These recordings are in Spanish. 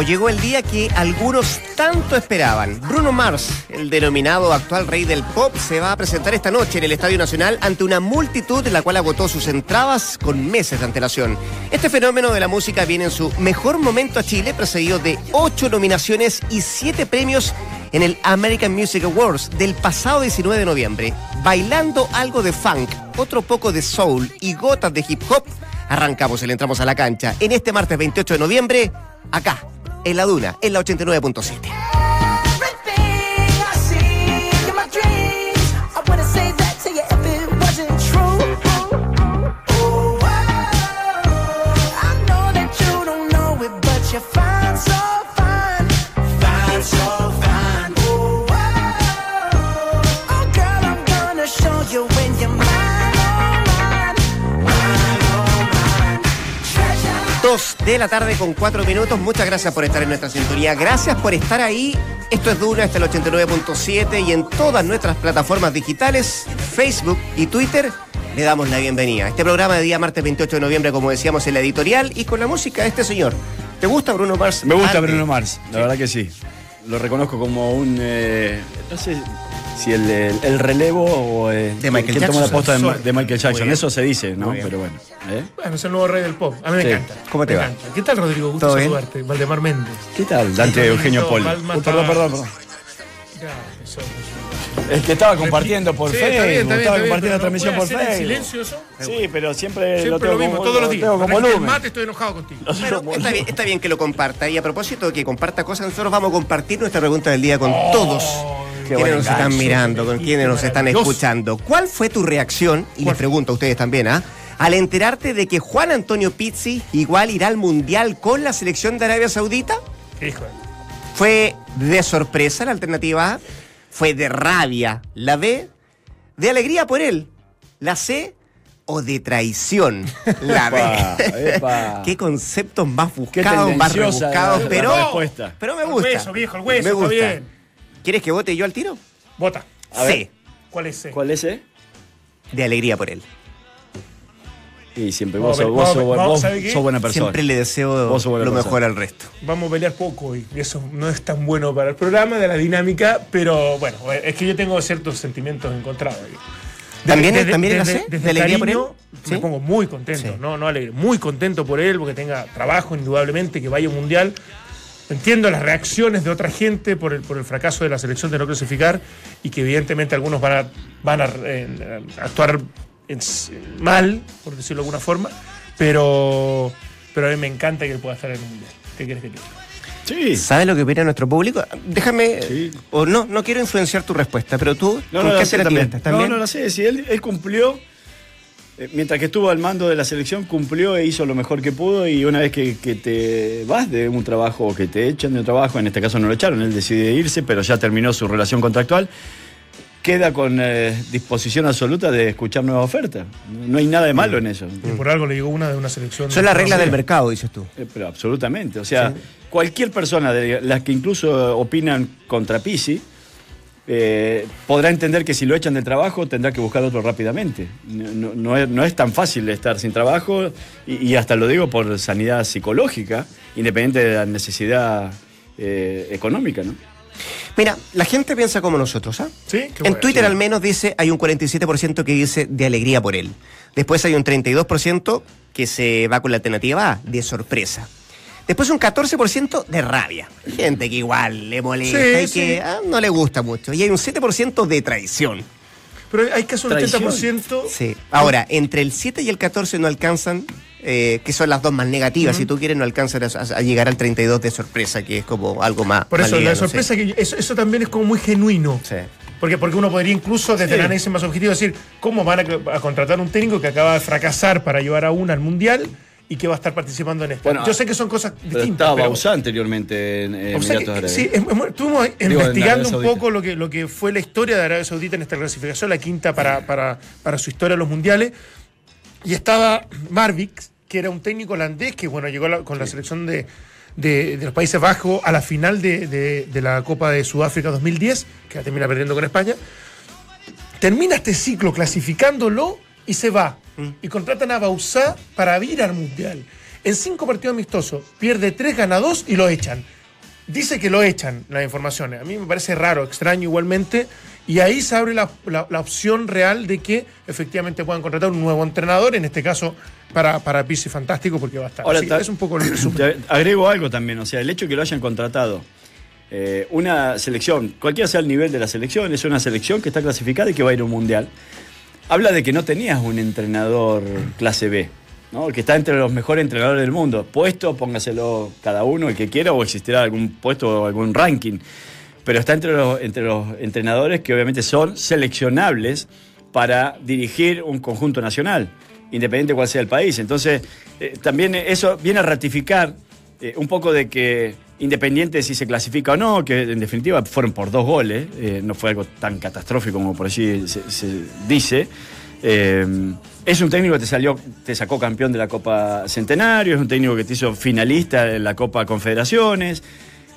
llegó, el día que algunos tanto esperaban. Bruno Mars, el denominado actual rey del pop, se va a presentar esta noche en el Estadio Nacional ante una multitud la cual agotó sus entradas con meses de antelación. Este fenómeno de la música viene en su mejor momento a Chile, precedido de ocho nominaciones y siete premios en el American Music Awards del pasado 19 de noviembre. Bailando algo de funk, otro poco de soul y gotas de hip hop, arrancamos y le entramos a la cancha en este martes 28 de noviembre, acá, en la Duna, en la 89.7. de la tarde con cuatro minutos. Muchas gracias por estar en nuestra sintonía. Gracias por estar ahí. Esto es Duna, es el 89.7 y en todas nuestras plataformas digitales, Facebook y Twitter, le damos la bienvenida. Este programa de día martes 28 de noviembre, como decíamos en la editorial, y con la música de este señor. ¿Te gusta Bruno Mars? Me gusta Bruno Mars, la verdad que sí. Lo reconozco como un. eh, no sé si el, el- el relevo o. eh, De Michael que toma la Jackson. posta de, Michael Jackson. Eso se dice, ¿no? Pero bueno. ¿eh? Bueno, es el nuevo rey del pop. A mí me Sí. encanta. ¿Cómo te Me va? encanta. ¿Qué tal, Rodrigo? Gusto ¿Todo bien? saludarte. Valdemar Méndez. ¿Qué tal? Dante Eugenio Poli. Uh, perdón, perdón, perdón. Ya, eso, eso. Es que estaba compartiendo por Sí, Facebook. está bien, está bien, estaba está bien, compartiendo la transmisión ¿no por Facebook. silencio eso? Sí, pero siempre, lo Siempre tengo lo mismo, como- todos los lo días. tengo con el mate estoy enojado contigo. Bueno, está bien, está bien que lo comparta. Y a propósito de que comparta cosas, nosotros vamos a compartir nuestra pregunta del día con todos. qué Quienes nos están mirando, con quienes nos están escuchando. ¿Cuál fue tu reacción? Y les pregunto a ustedes también, ¿ah? Al enterarte de que Juan Antonio Pizzi igual irá al Mundial con la selección de Arabia Saudita. Hijo. ¿Fue de sorpresa la alternativa A? ¿Fue de rabia la B? ¿De alegría por él? ¿La C? ¿O de traición? La Epa, B. epa. ¿Qué conceptos más buscados, más rebuscados? Pero, respuesta. pero me El gusta. hueso, viejo, el hueso, Me está bien. ¿Quieres que vote yo al tiro? Vota. A C. ver. ¿Cuál es ese? ¿Cuál es ese? De alegría por él. Y siempre vos, vos, vos vamos, ¿sabe qué? sos buena persona. Siempre le deseo Vos lo persona. mejor al resto. Vamos a pelear poco hoy. Y eso no es tan bueno para el programa, de la dinámica, pero bueno, es que yo tengo ciertos sentimientos encontrados. ahí. ¿También- también la desde, sé? desde ¿De alegría por él? Me pongo muy contento, Sí. no, no alegre, muy contento por él, porque tenga trabajo indudablemente, que vaya a un mundial. Entiendo las reacciones de otra gente por el, por el fracaso de la selección de no clasificar y que evidentemente algunos van a, van a eh, actuar en mal, por decirlo de alguna forma, pero, pero a mí me encanta que él pueda estar en el mundial. ¿Qué quieres que te diga? Sí. ¿Sabes lo que opina nuestro público? Déjame, Sí. o no, no quiero influenciar tu respuesta, pero tú, No, ¿con no, qué sé la también. tientas? No, ¿También? no la sé. Si él, él cumplió, eh, mientras que estuvo al mando de la selección, cumplió e hizo lo mejor que pudo. Y una vez que, que te vas de un trabajo o que te echan de un trabajo, en este caso no lo echaron, él decide irse, pero ya terminó su relación contractual. Queda con eh, disposición absoluta de escuchar nuevas ofertas. No hay nada de malo en eso. Y por algo le llegó una de una selección. Son las reglas del mercado, dices tú. Eh, Pero absolutamente. O sea, cualquier persona de las que incluso opinan contra Pisi eh, podrá entender que si lo echan del trabajo tendrá que buscar otro rápidamente. No, no- no es, no es tan fácil estar sin trabajo y, y hasta lo digo por sanidad psicológica, independiente de la necesidad eh, económica, ¿no? Mira, la gente piensa como nosotros, ¿ah? Sí, qué En bueno. Twitter al menos dice, hay un 47% que dice de alegría por él. Después hay un 32% que se va con la alternativa A, de sorpresa. Después un 14% de rabia. Gente que igual le molesta Sí, y sí. que ah, no le gusta mucho. Y hay un 7% de traición. Pero hay casos del Traición. 80%. Sí. Ahora, entre el 7 y el 14 no alcanzan, eh, que son las dos más negativas, si tú quieres, no alcanzan a, a llegar al 32 de sorpresa, que es como algo más. Por más eso, la sorpresa que eso, eso también es como muy genuino. Sí. Porque, porque uno podría incluso desde Sí. el análisis más objetivo decir, ¿cómo van a, a contratar un técnico que acaba de fracasar para llevar a una al Mundial y que va a estar participando en esto? Bueno, Yo sé que son cosas Pero distintas. estaba pero- Bauzá anteriormente en eh, O sea que, sí, estuvimos en investigando un poco lo que, lo que fue la historia de Arabia Saudita en esta clasificación, la quinta para, para, para su historia de los mundiales. Y estaba Marvix, que era un técnico holandés que bueno, llegó la- con la selección de, de- de los Países Bajos a la final de, de- de la Copa de Sudáfrica 2010, que la termina perdiendo con España. Termina este ciclo clasificándolo y se va. Mm. Y contratan a Bausá para ir al Mundial. En cinco partidos amistosos, pierde tres, gana dos y lo echan. Dice que lo echan, las informaciones. A mí me parece raro, extraño igualmente. Y ahí se abre la, la- la opción real de que efectivamente puedan contratar un nuevo entrenador, en este caso para, para Pizzi Fantástico, porque va a estar. Ahora, ta- es un poco agrego algo también, o sea, el hecho de que lo hayan contratado. eh, una selección, cualquiera sea el nivel de la selección, es una selección que está clasificada y que va a ir a un mundial. Habla de que no tenías un entrenador clase B, ¿no? que está entre los mejores entrenadores del mundo. Puesto, póngaselo cada uno, el que quiera, o existirá algún puesto o algún ranking. Pero está entre los, entre los entrenadores que obviamente son seleccionables para dirigir un conjunto nacional, independiente de cuál sea el país. Entonces, eh, también eso viene a ratificar eh, un poco de que independiente si se clasifica o no, que en definitiva fueron por dos goles, eh, no fue algo tan catastrófico como por allí se, dice. Es un técnico que te salió, te sacó campeón de la Copa Centenario, es un técnico que te hizo finalista en la Copa Confederaciones.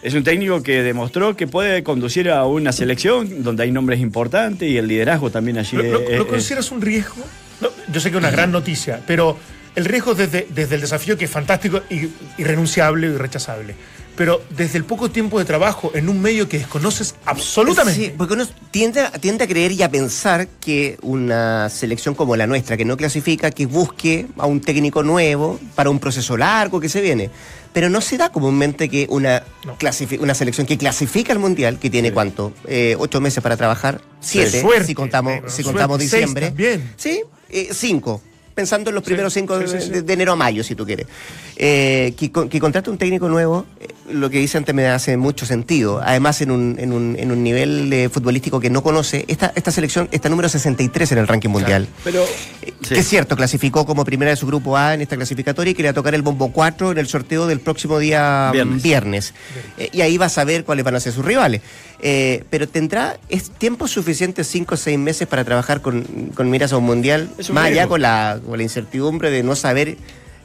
Es un técnico que demostró que puede conducir a una selección donde hay nombres importantes y el liderazgo también allí. ¿Lo, lo- es- lo consideras un riesgo? No, yo sé que es una gran noticia, pero el riesgo desde, desde el desafío que es fantástico y irrenunciable y irrechazable. Pero desde el poco tiempo de trabajo en un medio que desconoces absolutamente. Sí, porque uno tiende, a- tiende a creer y a pensar que una selección como la nuestra, que no clasifica, que busque a un técnico nuevo para un proceso largo que se viene. Pero no se da comúnmente que una, No. una selección que clasifica al Mundial, que tiene cuánto, Eh, ocho meses para trabajar, siete, Suerte, si contamos, si contamos diciembre. también. Sí, eh, cinco. Pensando en los primeros cinco sí, sí, de, enero a mayo, si tú quieres. Eh, que, que contrate un técnico nuevo, eh, lo que dice antes me hace mucho sentido. Además, en un, en un, en un nivel eh, futbolístico que no conoce, esta, esta selección está número 63 en el ranking mundial. Pero, Eh. Que es cierto, clasificó como primera de su grupo A en esta clasificatoria y que le va a tocar el bombo 4 en el sorteo del próximo día Viernes. viernes. Eh, y ahí va a saber cuáles van a ser sus rivales. Eh, pero tendrá es tiempo suficiente, 5 o 6 meses, para trabajar con, con miras a un mundial, un más allá riesgo. con la, con la incertidumbre de no saber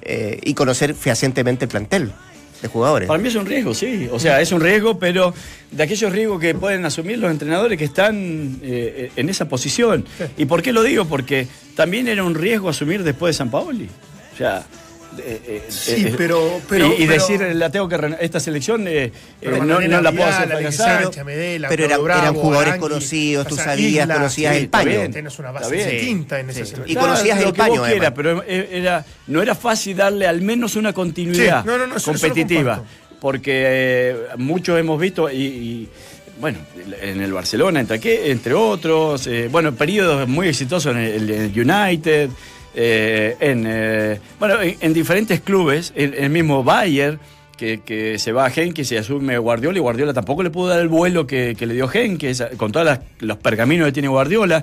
eh, y conocer fehacientemente el plantel de jugadores. Para mí es un riesgo, sí. O sea, es un riesgo, pero de aquellos riesgos que pueden asumir los entrenadores que están eh, en esa posición. ¿Y por qué lo digo? Porque también era un riesgo asumir después de San Paoli. O sea. Eh, eh, Sí, eh, pero- pero- y, y pero- decir, la tengo que esta selección eh, Pero eh, no, la puedo hacer fracasar. Pero eran- jugadores Arangui, conocidos, tú o sea, sabías, Isla, conocías sí, el paño. Tienes una base distinta en ese Sí. sentido. Y conocías el paño, quieras, pero era, no era fácil darle al menos una continuidad Sí, no, no, eso- competitiva. porque eh, muchos hemos visto y, y, bueno, en el Barcelona, entre, qué, entre otros, eh, bueno, periodos muy exitosos en el, en el United, eh, en, eh, bueno, en, en diferentes clubes, el, el mismo Bayern. Que, que se va a Henke, se asume Guardiola y Guardiola tampoco le pudo dar el vuelo que, que le dio Henke, con todos los pergaminos que tiene Guardiola.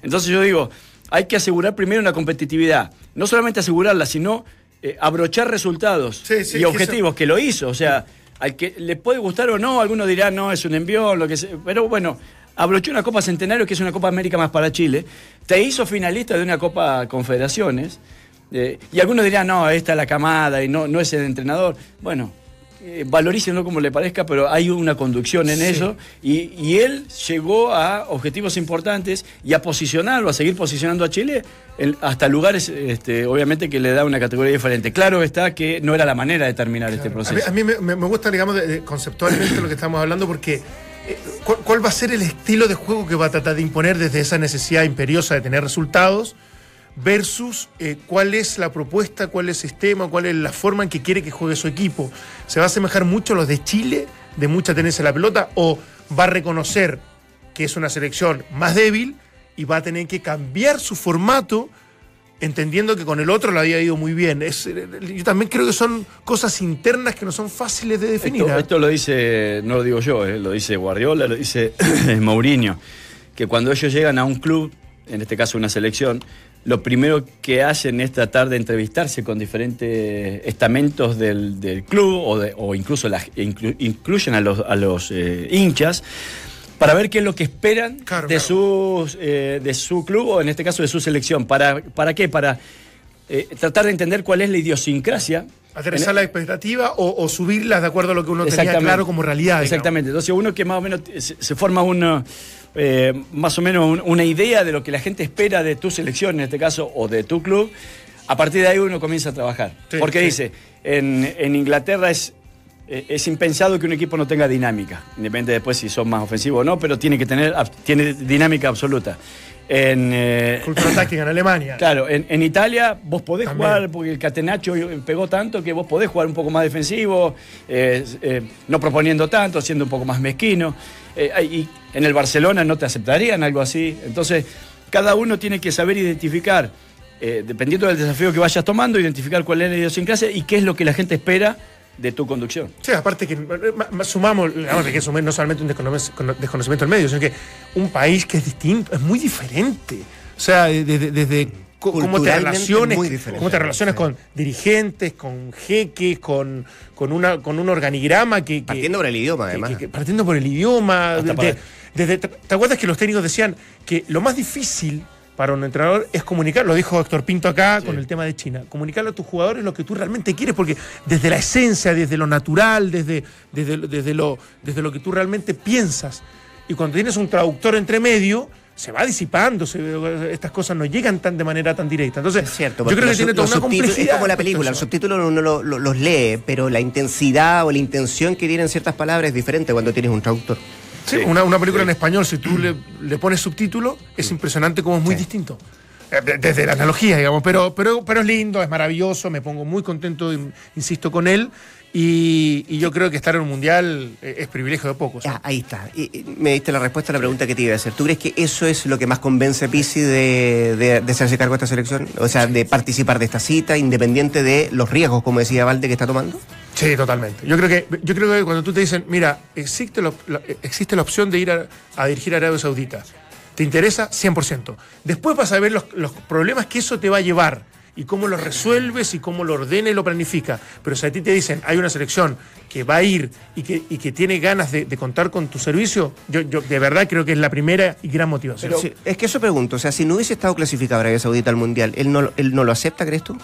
Entonces yo digo, hay que asegurar primero una competitividad. No solamente asegurarla, sino eh, abrochar resultados Sí, sí, y que objetivos, que, lo hizo. O sea, al que le puede gustar o no, algunos dirán, no, es un envión, lo que sea. Pero bueno, abrochó una Copa Centenario, que es una Copa América más para Chile. Te hizo finalista de una Copa Confederaciones. eh, y algunos dirán, no, esta es la camada y no, no es el entrenador. Bueno, eh, valorícenlo como le parezca, pero hay una conducción en Sí. eso. Y, y él llegó a objetivos importantes y a posicionarlo, a seguir posicionando a Chile en- hasta lugares, este, obviamente, que le da una categoría diferente. Claro está que no era la manera de terminar este A mí, proceso. a mí me, gusta, digamos, conceptualmente lo que estamos hablando, porque ¿cuál, va a ser el estilo de juego que va a tratar de imponer desde esa necesidad imperiosa de tener resultados versus eh, cuál es la propuesta, cuál es el sistema, cuál es la forma en que quiere que juegue su equipo? ¿Se va a asemejar mucho a los de Chile, de mucha tenencia a la pelota, o va a reconocer que es una selección más débil y va a tener que cambiar su formato? Entendiendo que con el otro lo había ido muy bien. Es, eh, yo también creo que son cosas internas que no son fáciles de definir. Esto, ¿ah? esto lo dice, no lo digo yo, eh, lo dice Guardiola, lo dice Mourinho, que cuando ellos llegan a un club, en este caso una selección, lo primero que hacen es tratar de entrevistarse con diferentes estamentos del, del club o, de- o incluso las, inclu- incluyen a los, a los eh, hinchas para ver qué es lo que esperan Claro, de, claro. sus, eh, de su club o en este caso de su selección. ¿Para, para qué? Para eh, tratar de entender cuál es la idiosincrasia. Aterrizar la expectativa o, o subirlas de acuerdo a lo que uno tenía claro como realidad. digamos. Exactamente. Entonces uno que más o menos se, se forma una, eh, más o menos un- una idea de lo que la gente espera de tu selección, en este caso, o de tu club, a partir de ahí uno comienza a trabajar. Sí, Porque sí. dice, en, en Inglaterra es, es impensado que un equipo no tenga dinámica, independiente después si son más ofensivos o no, pero tiene que tener tiene dinámica absoluta. En, eh, Cultura táctica en Alemania. Claro, en, en Italia vos podés También. jugar, porque el Catenaccio pegó tanto que vos podés jugar un poco más defensivo, eh, eh, no proponiendo tanto, siendo un poco más mezquino. Eh, y en el Barcelona no te aceptarían algo así. Entonces, cada uno tiene que saber identificar, eh, dependiendo del desafío que vayas tomando, identificar cuál es la idiosincrasia y qué es lo que la gente espera de tu conducción. Sí, aparte que eh, ma- ma- sumamos, digamos, que sumar no solamente un desconocimiento del medio, sino que un país que es distinto, es muy diferente. O sea, desde, cómo te relaciones, cómo te relacionas Sí. con dirigentes, con jeques, con, con, una, con un organigrama que... que- Partiendo por el idioma, además. que- que partiendo por el idioma. Hasta de- para- de- desde- ¿te, te acuerdas que los técnicos decían que lo más difícil para un entrenador es comunicar? Lo dijo Héctor Pinto acá con el tema de China. Comunicarle a tus jugadores lo que tú realmente quieres, porque desde la esencia, desde lo natural, desde, desde, desde, lo, desde lo que tú realmente piensas. Y cuando tienes un traductor entre medio. Se va disipando, se- estas cosas no llegan tan de manera tan directa. Entonces, Es cierto, yo creo que los tiene sub- toda los una complejidad. Es como la película, los subtítulos uno lo- lo- los lee, pero la intensidad o la intención que tienen ciertas palabras es diferente cuando tienes un traductor. Sí, una, una película en español, si tú le, le pones subtítulo, es impresionante como es muy distinto. Eh, de- Desde la analogía, digamos, pero, pero, pero es lindo, es maravilloso, me pongo muy contento, in- insisto, con él. Y, y yo creo que estar en un mundial eh, es privilegio de pocos. ¿eh? Ah, ahí está. Y- me diste la respuesta a la pregunta que te iba a hacer. ¿Tú crees que eso es lo que más convence a Pizzi de, de, de hacerse cargo de esta selección? O sea, de participar de esta cita, independiente de los riesgos, como decía Valde, que está tomando. Sí, totalmente. Yo creo que, yo creo que cuando tú te dicen, mira, existe la, la- existe la opción de ir a, a dirigir a Arabia Saudita, ¿te interesa? 100%. Después vas a ver los, los problemas que eso te va a llevar y cómo lo resuelves y cómo lo ordena y lo planifica. Pero si a ti te dicen, hay una selección que va a ir y que, y que tiene ganas de, de contar con tu servicio, yo, yo de verdad creo que es la primera y gran motivación. Sí, es que eso pregunto. O sea, si no hubiese estado clasificado Arabia Saudita al Mundial, ¿él no, lo- él no lo acepta, crees tú?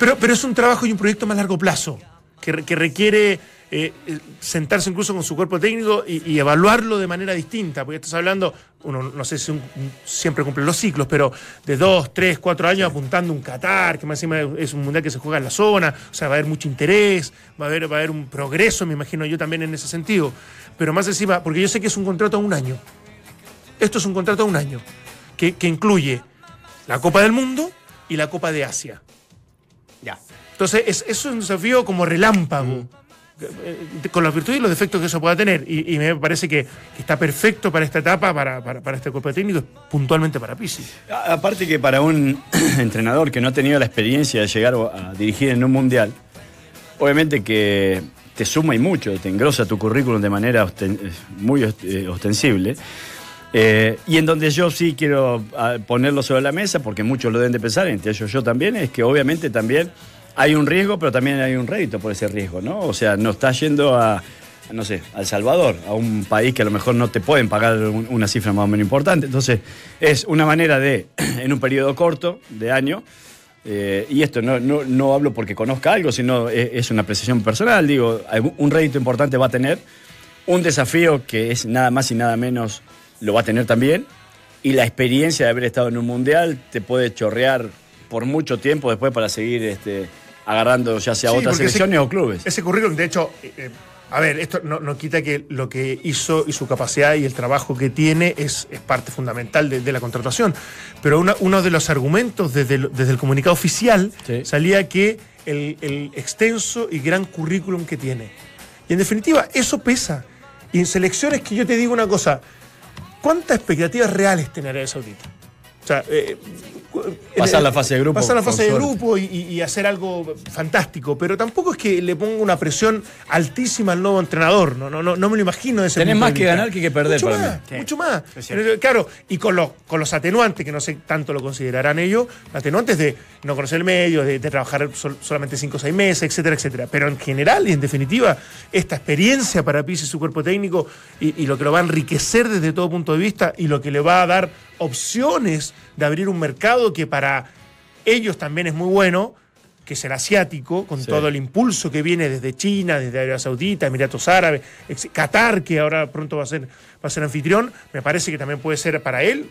Pero, pero es un trabajo y un proyecto más largo plazo, que, que requiere eh, eh, sentarse incluso con su cuerpo técnico y, y evaluarlo de manera distinta, porque estás hablando, uno no sé si un- siempre cumple los ciclos, pero de dos, tres, cuatro años apuntando un Qatar, que más encima es un mundial que se juega en la zona, o sea, va a haber mucho interés, va a haber, va a haber un progreso, me imagino yo también en ese sentido. Pero más encima, porque yo sé que es un contrato a un año. Esto es un contrato a un año, que, que incluye la Copa del Mundo y la Copa de Asia. Ya. Entonces, es, es un desafío como relámpago, eh, con las virtudes y los defectos que eso pueda tener. Y, me parece que, está perfecto para esta etapa, para, para, para este cuerpo técnico, puntualmente para Pisi. Aparte que para un entrenador que no ha tenido la experiencia de llegar a dirigir en un mundial, obviamente que te suma y mucho, te engrosa tu currículum de manera muy eh, ostensible. Eh, y en donde yo sí quiero ah, ponerlo sobre la mesa, porque muchos lo deben de pensar, entre ellos yo también, es que obviamente también hay un riesgo, pero también hay un rédito por ese riesgo, ¿no? O sea, no está yendo a, no sé, a El Salvador, a un país que a lo mejor no te pueden pagar un- una cifra más o menos importante. Entonces, es una manera de, en un periodo corto de año, eh, y esto no, no, no hablo porque conozca algo, sino es, es una apreciación personal, digo, un rédito importante va a tener, un desafío que es nada más y nada menos lo va a tener también, y la experiencia de haber estado en un mundial te puede chorrear por mucho tiempo después para seguir este, agarrando ya sea Sí, otras ese- selecciones o clubes. Ese currículum, de hecho, eh, eh, a ver, esto no, no quita que lo que hizo y su capacidad y el trabajo que tiene es, es parte fundamental de, de la contratación. Pero una- uno de los argumentos desde el, desde el comunicado oficial Sí. salía que el, el extenso y gran currículum que tiene. Y en definitiva, eso pesa. Y en selecciones que yo te digo una cosa, ¿cuántas expectativas reales tiene Arabia Saudita? O sea, eh, Pasar en- la fase de grupo, Pasar la fase de grupo y, hacer algo fantástico. Pero tampoco es que le ponga una presión altísima al nuevo entrenador. No, no, no, no me lo imagino de ese Tenés más de que ganar que que perder Mucho para más, mí. Sí. mucho más. Claro, y con los, con los atenuantes, que no sé tanto lo considerarán ellos, atenuantes de no conocer el medio, de, de trabajar sol- solamente 5 o 6 meses, etcétera, etcétera. Pero en general y en definitiva, esta experiencia para Pizzi y su cuerpo técnico y, y lo que lo va a enriquecer desde todo punto de vista y lo que le va a dar opciones de abrir un mercado que para ellos también es muy bueno, que es el asiático, con Sí. todo el impulso que viene desde China, desde Arabia Saudita, Emiratos Árabes, Qatar, que ahora pronto va a ser, va a ser anfitrión, me parece que también puede ser para él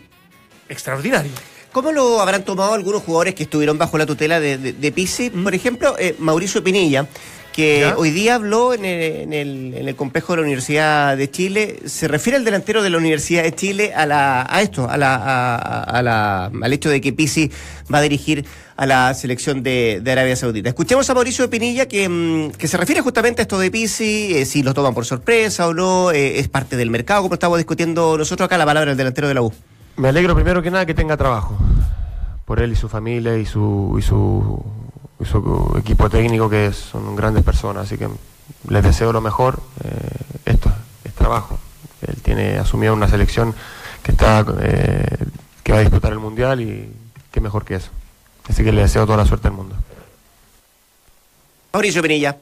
extraordinario. ¿Cómo lo habrán tomado algunos jugadores que estuvieron bajo la tutela de, de, de Pizzi? Por ejemplo, eh, Mauricio Pinilla, que. ¿Ya? hoy día habló en el, en, el, en el complejo de la Universidad de Chile. Se refiere al delantero de la Universidad de Chile a, la, a esto, a la, a, a la, al hecho de que Pizzi va a dirigir a la selección de, de Arabia Saudita. Escuchemos a Mauricio Pinilla que, mm, que se refiere justamente a esto de Pizzi, eh, si lo toman por sorpresa o no, eh, es parte del mercado, como estamos discutiendo nosotros acá, la palabra del delantero de la U. Me alegro primero que nada que tenga trabajo por él y su familia y su, y su, y su equipo técnico que son grandes personas, así que les deseo lo mejor. Eh, esto es trabajo. Él tiene asumido una selección que está eh, que va a disputar el mundial y qué mejor que eso. Así que le deseo toda la suerte del mundo. Mauricio Pinilla.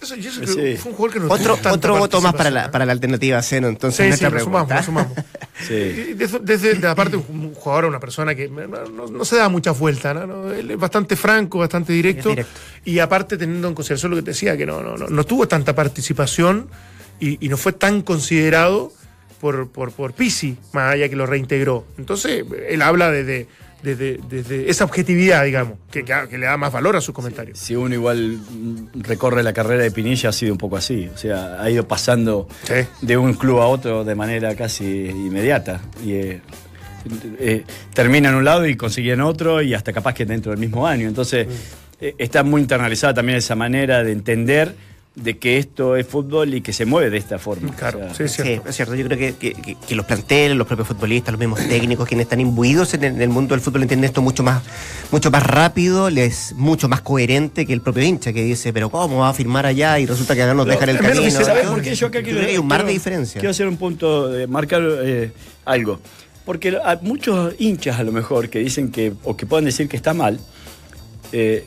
Eso, y eso Sí. que fue un jugador que no Otro, otro voto más para la, para la alternativa Seno, entonces. Sí, sumamos. Sí. Desde, desde- de aparte, un jugador, una persona que no, no- no se da mucha vuelta, ¿no? Él es bastante franco, bastante directo. Y aparte, teniendo en consideración lo que te decía, que no, no, no, no tuvo tanta participación y, y no fue tan considerado por, por, por Pisi, más allá que lo reintegró. Entonces, él habla desde, desde, desde esa objetividad, digamos, que, que, le da más valor a sus comentarios. Si uno igual mm, recorre la carrera de Pinilla ha sido un poco así. O sea, ha ido pasando Sí. de un club a otro de manera casi inmediata. Y eh, eh, termina en un lado y consigue en otro y hasta capaz que dentro del mismo año. Entonces, eh, está muy internalizada también esa manera de entender de que esto es fútbol y que se mueve de esta forma. Claro, O sea, sí, es Sí, cierto. es cierto. Yo creo que, que- los planteles, los propios futbolistas, los mismos técnicos, quienes están imbuidos en el, en el mundo del fútbol, entienden esto mucho más, mucho más rápido, les mucho más coherente que el propio hincha que dice, pero ¿cómo va a firmar allá? Y resulta que acá nos dejan el camino. se ¿Sabes ¿no? por qué yo acá quiero, hay un mar de diferencia. Quiero hacer un punto, de marcar eh, algo. Porque hay muchos hinchas a lo mejor que dicen que, o que puedan decir que está mal, eh,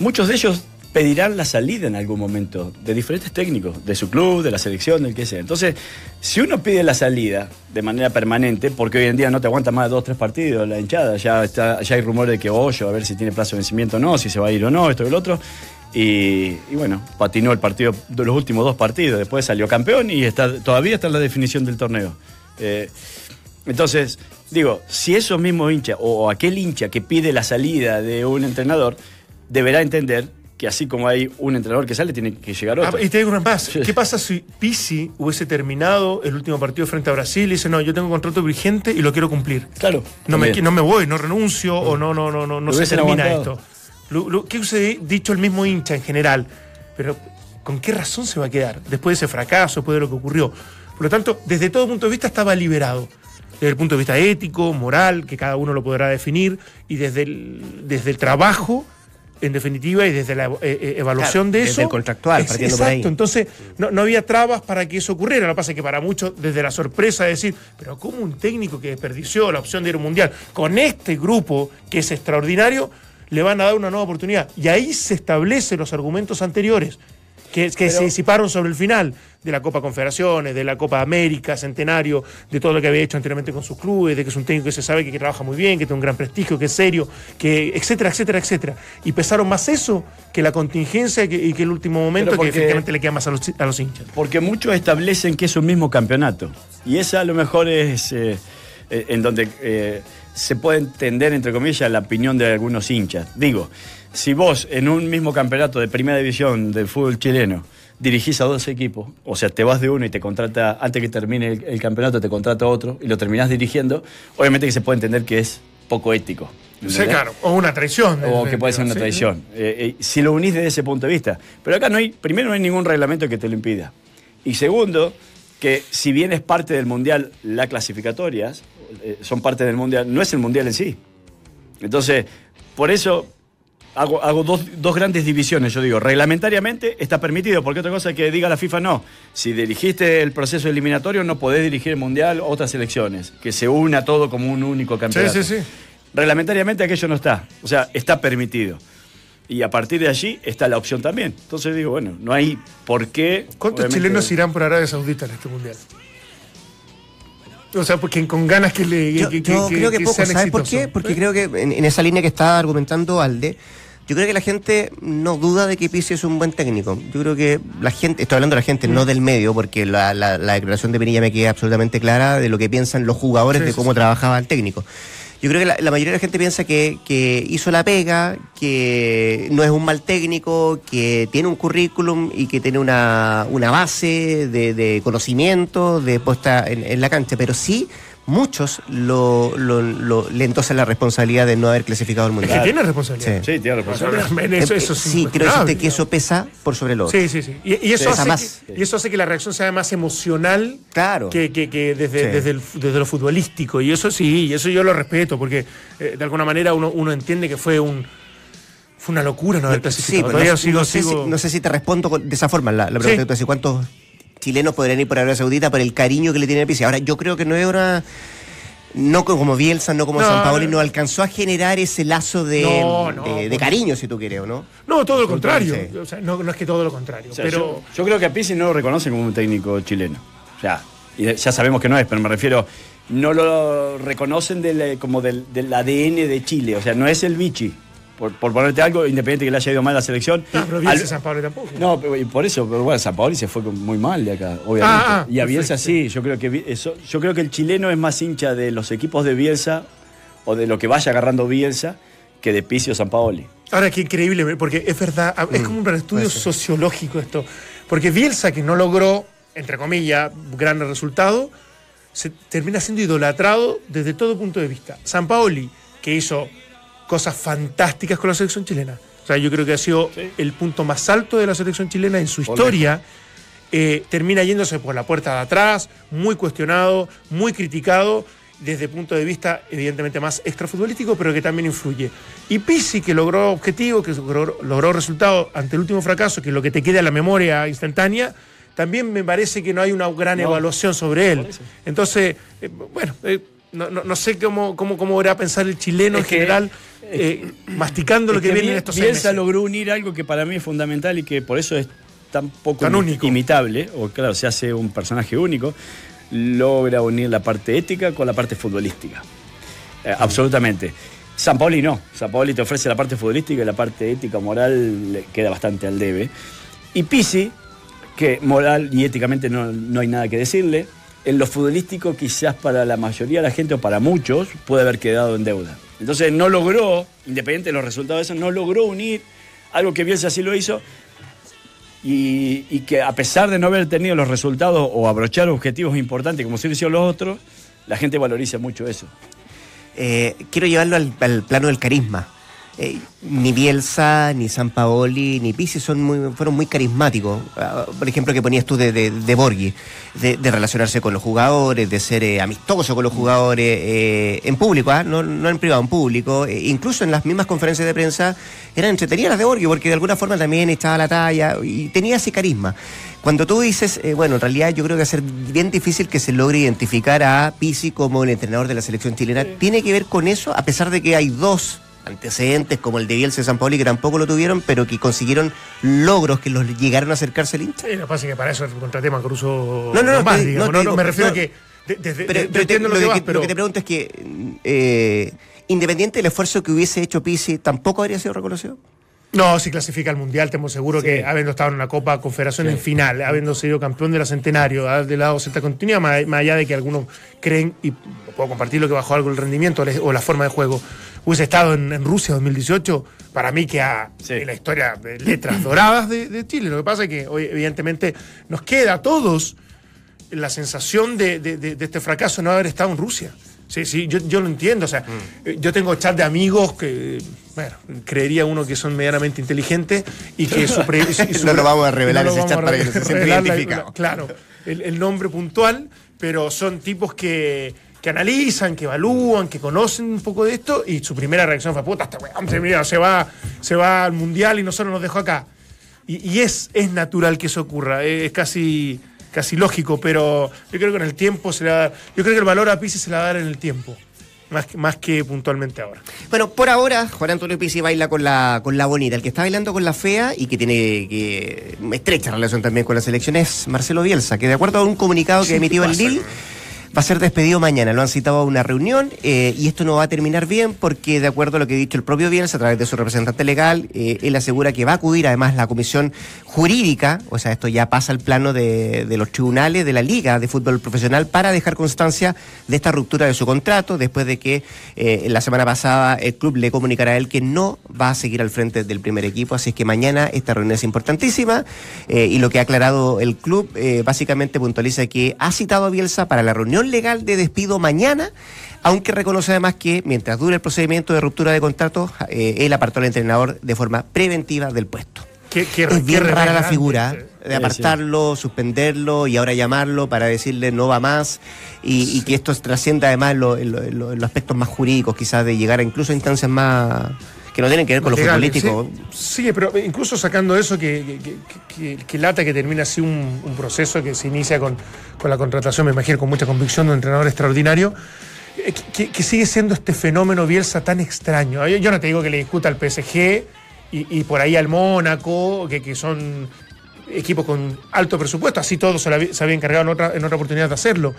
muchos de ellos pedirán la salida en algún momento de diferentes técnicos, de su club, de la selección, del que sea. Entonces, si uno pide la salida de manera permanente, porque hoy en día no te aguanta más de dos o tres partidos la hinchada, ya, está, ya hay rumores de que Hoyo, a ver si tiene plazo de vencimiento o no, si se va a ir o no, esto y el otro. Y, bueno, patinó el partido los últimos dos partidos, después salió campeón y está, todavía está en la definición del torneo. Eh, entonces, digo, si esos mismos hinchas o aquel hincha que pide la salida de un entrenador, deberá entender que así como hay un entrenador que sale, tiene que llegar otro. Ah, y te digo una más. Sí. ¿Qué pasa si Pisi hubiese terminado el último partido frente a Brasil y dice, no, yo tengo un contrato vigente y lo quiero cumplir? Claro. No me, no me voy, no renuncio o no, no, no, no, no se termina aguantado. esto. ¿Qué hubiese dicho el mismo hincha en general? Pero, ¿con qué razón se va a quedar después de ese fracaso, después de lo que ocurrió? Por lo tanto, desde todo punto de vista estaba liberado. Desde el punto de vista ético, moral, que cada uno lo podrá definir, y desde el, desde el trabajo, en definitiva, y desde la eh, eh, evaluación Claro, de desde eso. el contractual, Ex- partiendo por ahí. Exacto, entonces no, no había trabas para que eso ocurriera. Lo que pasa es que para muchos, desde la sorpresa de decir, pero ¿cómo un técnico que desperdició la opción de ir a un mundial con este grupo que es extraordinario, le van a dar una nueva oportunidad? Y ahí se establecen los argumentos anteriores que, que se disiparon sobre el final de la Copa Confederaciones, de la Copa América, Centenario, de todo lo que había hecho anteriormente con sus clubes, de que es un técnico que se sabe que, que trabaja muy bien, que tiene un gran prestigio, que es serio, que etcétera, etcétera, etcétera. Y pesaron más eso que la contingencia que- y que el último momento que efectivamente le queda más a los, a los hinchas. Porque muchos establecen que es un mismo campeonato. Y esa a lo mejor es eh, eh, en donde eh, se puede entender, entre comillas, la opinión de algunos hinchas. Digo, si vos en un mismo campeonato de primera división del fútbol chileno dirigís a dos equipos, o sea, te vas de uno y te contrata, antes que termine el, el campeonato, te contrata otro y lo terminás dirigiendo, obviamente que se puede entender que es poco ético. Sí, claro, o una traición. O que puede ser una Sí, traición. Eh, eh, si lo unís desde ese punto de vista. Pero acá no hay, primero no hay ningún reglamento que te lo impida. Y segundo, que si bien es parte del mundial las clasificatorias, eh, son parte del mundial, no es el mundial en sí. Entonces, por eso hago, hago dos, dos grandes divisiones. Yo digo, reglamentariamente está permitido, porque otra cosa es que diga la FIFA no. Si dirigiste el proceso eliminatorio, no podés dirigir el mundial o otras elecciones. Que se una todo como un único Sí, campeonato. sí, sí. Reglamentariamente aquello no está, o sea, está permitido. Y a partir de allí está la opción también. Entonces digo, bueno, no hay por qué. ¿Cuántos obviamente- chilenos irán por Arabia Saudita en este mundial? O sea, porque con ganas que le Yo, que, yo creo que, poco, ¿sabes por qué? Porque ¿Eh? creo que en, en esa línea que está argumentando Alde, yo creo que la gente no duda de que Pizzi es un buen técnico. Yo creo que la gente, estoy hablando de la gente, Mm. no del medio, porque la, la- la declaración de Pinilla me queda absolutamente clara de lo que piensan los jugadores Sí, de sí, cómo trabajaba el técnico. Yo creo que la, la mayoría de la gente piensa que, que hizo la pega, que no es un mal técnico, que tiene un currículum y que tiene una, una base de, de conocimiento, de puesta en, en la cancha, pero sí muchos lo, lo, lo- le entosan la responsabilidad de no haber clasificado al Es que mundial. tiene responsabilidad. Sí, tiene responsabilidad. Eso, eso es sí, decirte que eso pesa por sobre lo otro. Sí, sí, sí. Y, y eso hace más. que, y eso hace que la reacción sea más emocional Claro. que, que- que desde, Sí. desde, el- desde lo futbolístico. Y eso sí, y eso yo lo respeto, porque eh, de alguna manera uno, uno entiende que fue un fue una locura no haber Sí, clasificado. pero Todavía no, sigo- no sé sigo- si, no sé si te respondo con- de esa forma la, la pregunta Sí. que tú haces. ¿Cuántos chilenos podrían ir por Arabia Saudita por el cariño que le tiene a Pizzi? Ahora, yo creo que no es una... No co- como Bielsa, no como No, San Paoli, no. no alcanzó a generar ese lazo de, No, no, de- cariño, si tú quieres, ¿o no? No, todo lo contrario. O sea, no, no es que todo lo contrario. O sea, pero yo, yo creo que a Pizzi no lo reconocen como un técnico chileno. O sea, y ya sabemos que no es, pero me refiero, no lo reconocen del, como del, del ADN de Chile. O sea, no es el Vichy. Por, por ponerte algo, independiente que le haya ido mal la selección. No, pero Bielsa Al- y San Pablo tampoco. No, pero- y por eso, pero bueno, San Paoli se fue muy mal de acá, obviamente. Ah, ah, y a Bielsa perfecto. sí, yo creo que eso, yo creo que el chileno es más hincha de los equipos de Bielsa o de lo que vaya agarrando Bielsa que de Pizzi o San Paoli. Ahora, qué increíble, porque es verdad, Mm, es como un estudio sociológico esto. Porque Bielsa, que no logró, entre comillas, grandes resultados, se termina siendo idolatrado desde todo punto de vista. San Paoli, que hizo cosas fantásticas con la selección chilena. O sea, yo creo que ha sido el punto más alto de la selección chilena en su historia. Eh, termina yéndose por la puerta de atrás, muy cuestionado, muy criticado, desde el punto de vista evidentemente más extrafutbolístico, pero que también influye. Y Pizzi, que logró objetivos, que logró, logró resultados ante el último fracaso, que es lo que te queda en la memoria instantánea, también me parece que no hay una gran No. evaluación sobre él. Entonces, eh, bueno, eh, no, no- no sé cómo, cómo, cómo a pensar el chileno Es en que- general, eh, masticando lo que, viene en estos Bielsa meses. logró unir algo que para mí es fundamental y que por eso es tan poco Tan único. imitable, o claro, se hace un personaje único, logra unir la parte ética con la parte futbolística. Eh, absolutamente. San Paoli no. San Paoli te ofrece la parte futbolística y la parte ética moral le queda bastante al debe. Y Pisi, que moral y éticamente no, no hay nada que decirle, en lo futbolístico quizás para la mayoría de la gente o para muchos puede haber quedado en deuda. Entonces no logró, independiente de los resultados de eso, no logró unir algo que Bielsa sí lo hizo y, que a pesar de no haber tenido los resultados o abrochar objetivos importantes como sí lo hicieron los otros, la gente valoriza mucho eso. Eh, quiero llevarlo al plano del carisma. Eh, ni Bielsa, ni San Paoli, ni Pizzi son muy, fueron muy carismáticos. Ah, por ejemplo, que ponías tú de, de, de Borghi, de, de relacionarse con los jugadores, de ser eh, amistoso con los jugadores, eh, en público, ¿ah? no, no en privado, en público. Eh, incluso en las mismas conferencias de prensa eran entretenidas las de Borghi, porque de alguna forma también echaba la talla y tenía ese carisma. Cuando tú dices, eh, bueno, en realidad yo creo que va a ser bien difícil que se logre identificar a Pizzi como el entrenador de la selección chilena. ¿Tiene que ver con eso? A pesar de que hay dos antecedentes como el de Bielsa y San Paoli que tampoco lo tuvieron, pero que consiguieron logros que los llegaron a acercarse al hincha. Sí, lo que pasa es que para eso contraté a Caruso No, no, no, más, te- digamos. no, No, me refiero no. a que de- Pero, de- pero te- entiendo lo, lo que que, vas, lo pero que te pregunto es que, eh, independiente del esfuerzo que hubiese hecho Pizzi, ¿tampoco habría sido reconocido? No, si clasifica al Mundial, estamos seguros que habiendo estado en una Copa Confederación en final, habiendo sido campeón de la Centenario, haber dado cierta continuidad, más, más allá de que algunos creen, y puedo compartir lo que bajó algo el rendimiento o la forma de juego, hubiese estado en, en Rusia 2018, para mí que ha Sí. en la historia de letras doradas de, de Chile. Lo que pasa es que hoy, evidentemente, nos queda a todos la sensación de, de- de- de este fracaso no haber estado en Rusia. Sí, sí, yo, yo lo entiendo. O sea, eh, yo tengo chat de amigos que, bueno, creería uno que son medianamente inteligentes y que su. pre- y su- y su- No lo vamos a revelar lo ese chat para que no se sienta identificado. Claro, el, el nombre puntual, pero son tipos que, que analizan, que evalúan, que conocen un poco de esto y su primera reacción fue: puta, este weón se, mira, se, va, se va al mundial y nosotros nos dejó acá. Y, y es, es natural que eso ocurra, es casi, casi lógico, pero yo creo que en el tiempo se le va a dar- Yo creo que el valor a Pizzi se le va a dar en el tiempo, más, que- más que puntualmente ahora. Bueno, por ahora, Juan Antonio Pizzi baila con la, con la bonita. El que está bailando con la fea y que tiene que, estrecha relación también con la selección es Marcelo Bielsa, que de acuerdo a un comunicado que Sí, emitió ¿qué el con- va a ser despedido mañana. Lo han citado a una reunión eh, y esto no va a terminar bien porque, de acuerdo a lo que ha dicho el propio Bielsa a través de su representante legal, eh, él asegura que va a acudir además la comisión jurídica, o sea, esto ya pasa al plano de, los tribunales de la Liga de Fútbol Profesional para dejar constancia de esta ruptura de su contrato después de que eh, la semana pasada el club le comunicará a él que no va a seguir al frente del primer equipo. Así es que mañana esta reunión es importantísima y lo que ha aclarado el club básicamente puntualiza que ha citado a Bielsa para la reunión legal de despido mañana. Aunque reconoce además que mientras dure el procedimiento de ruptura de contrato, eh, él apartó al entrenador de forma preventiva del puesto. Qué, qué- Es bien rara la figura de Sí, apartarlo, suspenderlo y ahora llamarlo para decirle no va más y, y que esto trascienda además en lo- en lo- en lo- en los aspectos más jurídicos, quizás de llegar a incluso a instancias más que no tienen que ver con lo Legales, futbolístico. Sí, Sí, pero incluso sacando eso, que, que, que- que- lata que termina así un, un proceso que se inicia con, con la contratación, me imagino, con mucha convicción de un entrenador extraordinario, eh, que, que sigue siendo este fenómeno Bielsa tan extraño. Yo, yo no te digo que le discuta al PSG y, y por ahí al Mónaco, que, que son equipos con alto presupuesto, así todos se, la se había encargado en otra, en otra oportunidad de hacerlo.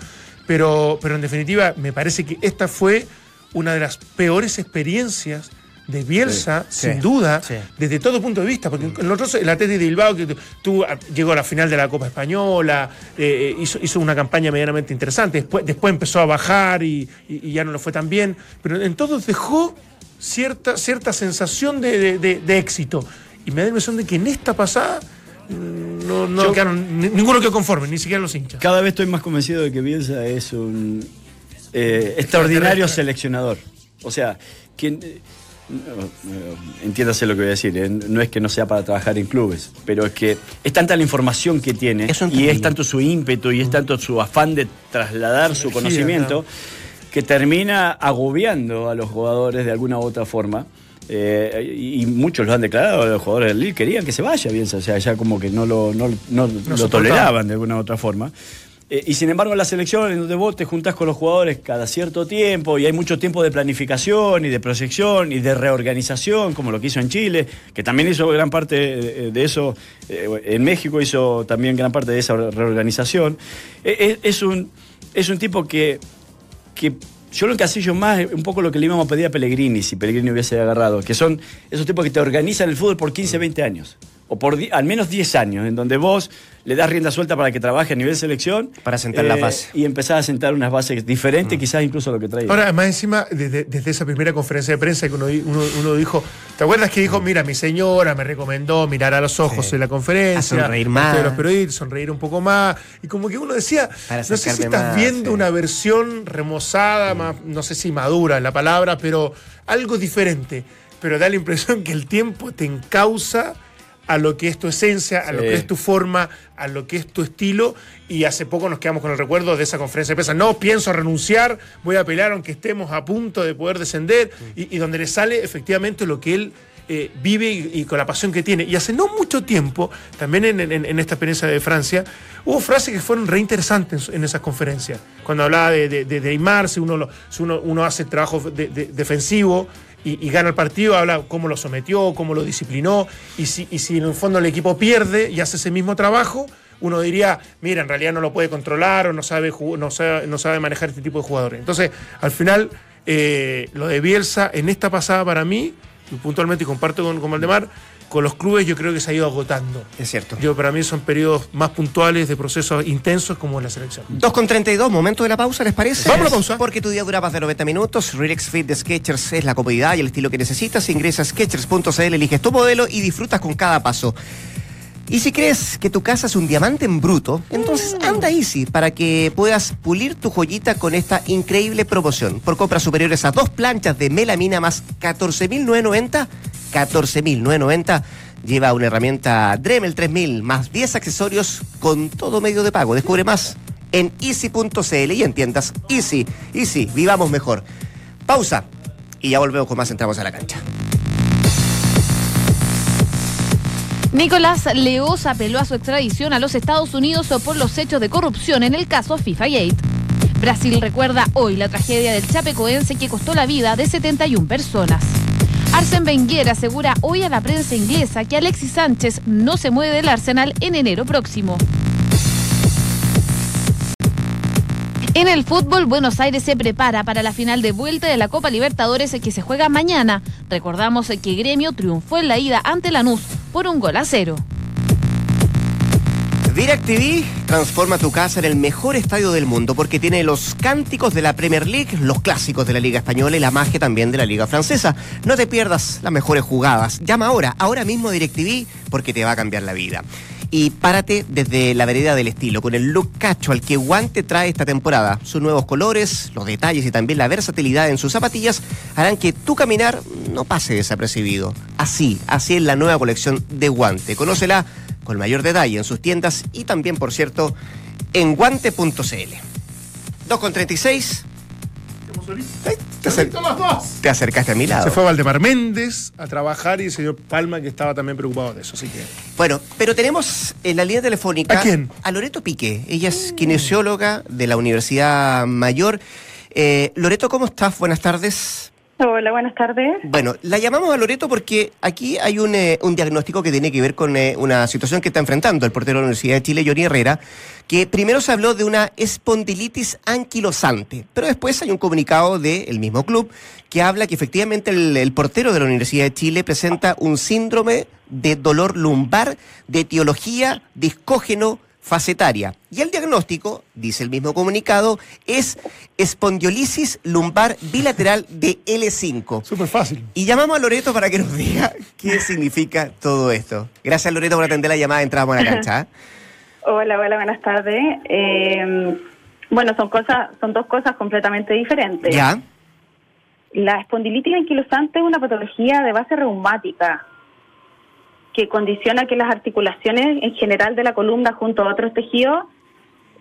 Pero, pero en definitiva, me parece que esta fue una de las peores experiencias de Bielsa, Sí, sin sí, duda, sí. desde todo punto de vista, porque en otros, el Atleti de Bilbao, que tuvo, llegó a la final de la Copa Española, eh, hizo, hizo una campaña medianamente interesante, después, después empezó a bajar y, y- y ya no le fue tan bien, pero en todos dejó cierta, cierta sensación de, de- de- de éxito. Y me da la impresión de que en esta pasada mm, no, no Yo- quedaron, ni- ninguno quedó conforme, ni siquiera los hinchas. Cada vez estoy más convencido de que Bielsa es un eh, extraordinario seleccionador. O sea, quien, eh, entiéndase lo que voy a decir, eh, no es que no sea para trabajar en clubes, pero es que es tanta la información que tiene y es tanto su ímpetu y es tanto su afán de trasladar su conocimiento que termina agobiando a los jugadores de alguna u otra forma. Eh, y muchos lo han declarado, los jugadores del Lille querían que se vaya Bielsa, o sea, ya como que no lo, no, no- lo soportaban. toleraban de alguna u otra forma. Eh, y sin embargo, en la selección, en donde vos te juntás con los jugadores cada cierto tiempo y hay mucho tiempo de planificación y de proyección y de reorganización, como lo que hizo en Chile, que también hizo gran parte de, eso, eh, en México hizo también gran parte de esa reorganización. Eh, es, un, es un tipo que, que yo lo encasillo más un poco lo que le íbamos a pedir a Pellegrini si Pellegrini hubiese agarrado, que son esos tipos que te organizan el fútbol por 15, 20 años. O por di- al menos 10 años, en donde vos le das rienda suelta para que trabaje a nivel selección. eh, Para sentar las bases. Y empezás a sentar unas bases diferentes, quizás incluso a lo que traía. Ahora, más encima, desde, desde esa primera conferencia de prensa que uno, uno- uno dijo, ¿te acuerdas que dijo, mira, mi señora me recomendó mirar a los ojos Sí. en la conferencia, A sonreír más. de los periodistas, sonreír un poco más, y como que uno decía, no sé si estás más, viendo sí. una versión remozada, más, no sé si madura es la palabra, pero algo diferente, pero da la impresión que el tiempo te encausa a lo que es tu esencia, a lo que es tu forma, a lo que es tu estilo. Y hace poco nos quedamos con el recuerdo de esa conferencia de prensa. No pienso renunciar, voy a pelear aunque estemos a punto de poder descender. Y, y donde le sale efectivamente lo que él eh, vive y, y con la pasión que tiene. Y hace no mucho tiempo, también en, en- en esta experiencia de Francia, hubo frases que fueron reinteresantes en, en esas conferencias. Cuando hablaba de, de, de Neymar, si uno, lo- si uno, uno hace trabajo de- de- defensivo y, gana el partido, habla cómo lo sometió, cómo lo disciplinó, y si, y si en el fondo el equipo pierde y hace ese mismo trabajo, uno diría, mira, en realidad no lo puede controlar o no sabe, no sabe, no sabe manejar este tipo de jugadores. Entonces, al final, eh, lo de Bielsa en esta pasada para mí, y puntualmente y comparto con, con Valdemar, con los clubes yo creo que se ha ido agotando. Es cierto. Yo, para mí son periodos más puntuales de procesos intensos como en la selección. 2 con 32, momento de la pausa, ¿les parece? Vamos a la pausa. Porque tu día dura más de 90 minutos. Relax Fit de Skechers es la comodidad y el estilo que necesitas. Ingresa a Skechers.cl, eliges tu modelo y disfrutas con cada paso. Y si crees que tu casa es un diamante en bruto, entonces anda Easy para que puedas pulir tu joyita con esta increíble promoción. Por compras superiores a dos planchas de melamina más 14.990, 14.990, lleva una herramienta Dremel 3000 más 10 accesorios con todo medio de pago. Descubre más en easy.cl y en tiendas Easy. Easy, vivamos mejor. Pausa y ya volvemos con más Entramos a la cancha. Nicolás Leoz apeló a su extradición a los Estados Unidos por los hechos de corrupción en el caso FIFA Gate. Brasil recuerda hoy la tragedia del Chapecoense que costó la vida de 71 personas. Arsen Wenger asegura hoy a la prensa inglesa que Alexis Sánchez no se mueve del Arsenal en enero próximo. En el fútbol, Buenos Aires se prepara para la final de vuelta de la Copa Libertadores que se juega mañana. Recordamos que Gremio triunfó en la ida ante Lanús por un gol a cero. DirecTV transforma tu casa en el mejor estadio del mundo porque tiene los cánticos de la Premier League, los clásicos de la Liga Española y la magia también de la Liga Francesa. No te pierdas las mejores jugadas. Llama ahora, ahora mismo DirecTV porque te va a cambiar la vida. Y párate desde la vereda del estilo, con el look cacho al que Guante trae esta temporada. Sus nuevos colores, los detalles y también la versatilidad en sus zapatillas harán que tu caminar no pase desapercibido. Así, así es la nueva colección de Guante. Conócela con mayor detalle en sus tiendas y también, por cierto, en guante.cl. 2.36. Ay, Te, acer- te acercaste a mi lado. Se fue Valdemar Méndez a trabajar y el señor Palma, que estaba también preocupado de eso. Así que. Bueno, pero tenemos en la línea telefónica ¿A quién? a Loreto Piqué. Ella es kinesióloga de la Universidad Mayor. Eh, Loreto, ¿cómo estás? Buenas tardes. Hola, buenas tardes. Bueno, la llamamos a Loreto porque aquí hay un, eh, un diagnóstico que tiene que ver con eh, una situación que está enfrentando el portero de la Universidad de Chile, Johnny Herrera, que primero se habló de una espondilitis anquilosante, pero después hay un comunicado del mismo club que habla que efectivamente el, el portero de la Universidad de Chile presenta un síndrome de dolor lumbar de etiología discógeno facetaria. Y el diagnóstico, dice el mismo comunicado, es espondiolisis lumbar bilateral de L5. Súper fácil. Y llamamos a Loreto para que nos diga qué significa todo esto. Gracias Loreto por atender la llamada, entramos a la cancha. ¿eh? Hola, hola, buenas tardes. Eh, bueno, son cosas, son dos cosas completamente diferentes. ¿Ya? La espondilitis anquilosante es una patología de base reumática que condiciona que las articulaciones en general de la columna junto a otros tejidos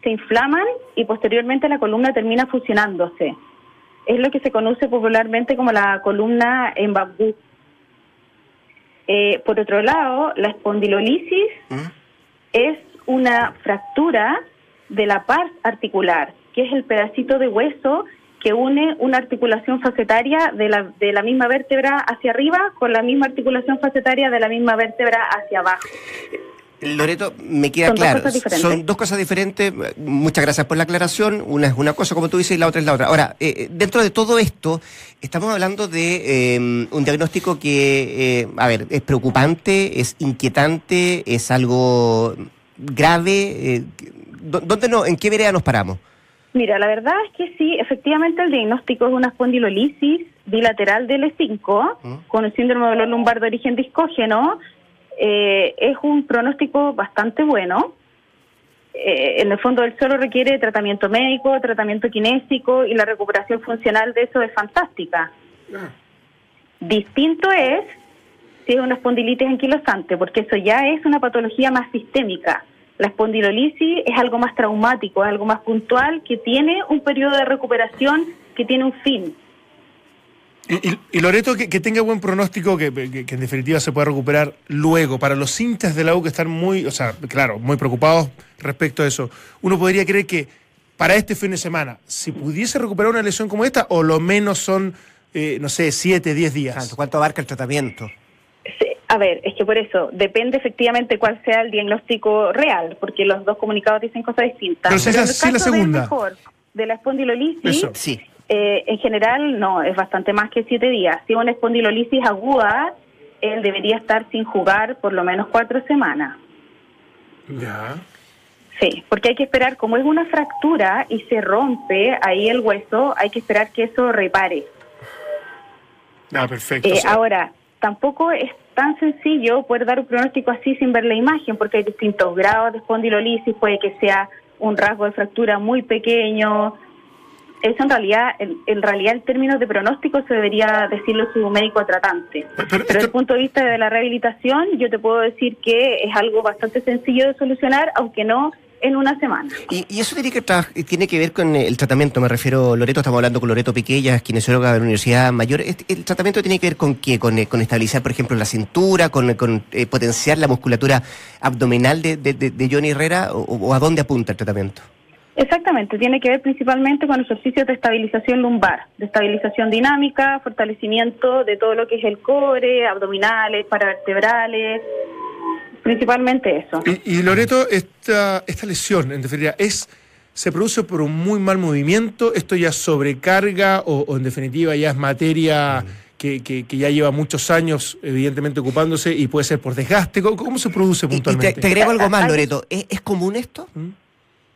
se inflaman y posteriormente la columna termina fusionándose. Es lo que se conoce popularmente como la columna en bambú. Eh, por otro lado, la espondilolisis ¿Mm? es una fractura de la pars articular, que es el pedacito de hueso que une una articulación facetaria de la, de la misma vértebra hacia arriba con la misma articulación facetaria de la misma vértebra hacia abajo. Loreto, me queda Son dos claro. cosas diferentes. Son dos cosas diferentes. Muchas gracias por la aclaración. Una es una cosa, como tú dices, y la otra es la otra. Ahora, eh, dentro de todo esto, estamos hablando de eh, un diagnóstico que, eh, a ver, es preocupante, es inquietante, es algo grave. eh, ¿dó- ¿Dónde no, ¿En qué vereda nos paramos? Mira, la verdad es que sí, efectivamente el diagnóstico es una espondilolisis bilateral de L5 ¿Mm? con el síndrome de dolor lumbar de origen discógeno. Eh, es un pronóstico bastante bueno. Eh, en el fondo, él solo requiere tratamiento médico, tratamiento kinésico y la recuperación funcional de eso es fantástica. Distinto es si es una espondilitis anquilosante, porque eso ya es una patología más sistémica. La espondilolisis es algo más traumático, es algo más puntual, que tiene un periodo de recuperación que tiene un fin. Y, y- y Loreto, que, que tenga buen pronóstico, que, que- que en definitiva se pueda recuperar luego. Para los hinchas de la U que están muy, o sea, claro, muy preocupados respecto a eso, uno podría creer que para este fin de semana, si pudiese recuperar una lesión como esta, o lo menos son, eh, no sé, 7, 10 días. Tanto, ¿Cuánto abarca el tratamiento? A ver, es que por eso depende efectivamente cuál sea el diagnóstico real, porque los dos comunicados dicen cosas distintas. Pero es en la- el la caso del segunda. mejor, de la espondilolisis, Eso. Sí. eh, en general no, es bastante más que siete días. Si una espondilolisis aguda, él debería estar sin jugar por lo menos cuatro semanas. Ya. Sí, porque hay que esperar, como es una fractura y se rompe ahí el hueso, hay que esperar que eso repare. Ah, perfecto. Eh, O sea, ahora, tampoco es tan sencillo poder dar un pronóstico así sin ver la imagen, porque hay distintos grados de espondilolisis, puede que sea un rasgo de fractura muy pequeño. Eso en realidad, en, en realidad en términos de pronóstico se debería decirlo su médico tratante. Pero Pero desde el punto de vista de la rehabilitación, yo te puedo decir que es algo bastante sencillo de solucionar, aunque no en una semana. Y, y eso tiene que, tiene que ver con eh, el tratamiento, me refiero, Loreto, estamos hablando con Loreto Piqué, ella es kinesióloga de la Universidad Mayor. ¿El tratamiento tiene que ver con qué? ¿Con, eh, con estabilizar, por ejemplo, la cintura, con, con, eh, potenciar la musculatura abdominal de, de- de- Johnny Herrera? O, o a dónde apunta el tratamiento? Exactamente, tiene que ver principalmente con ejercicios de estabilización lumbar, de estabilización dinámica, fortalecimiento de todo lo que es el core, abdominales, paravertebrales, principalmente eso. Y, y Loreto, esta, esta lesión, en definitiva, ¿es se produce por un muy mal movimiento, esto ya sobrecarga o, o en definitiva ya es materia que, que- que ya lleva muchos años evidentemente ocupándose y puede ser por desgaste. ¿Cómo, cómo se produce Y, y te, puntualmente? te agrego algo más, Loreto. ¿Es, es común esto?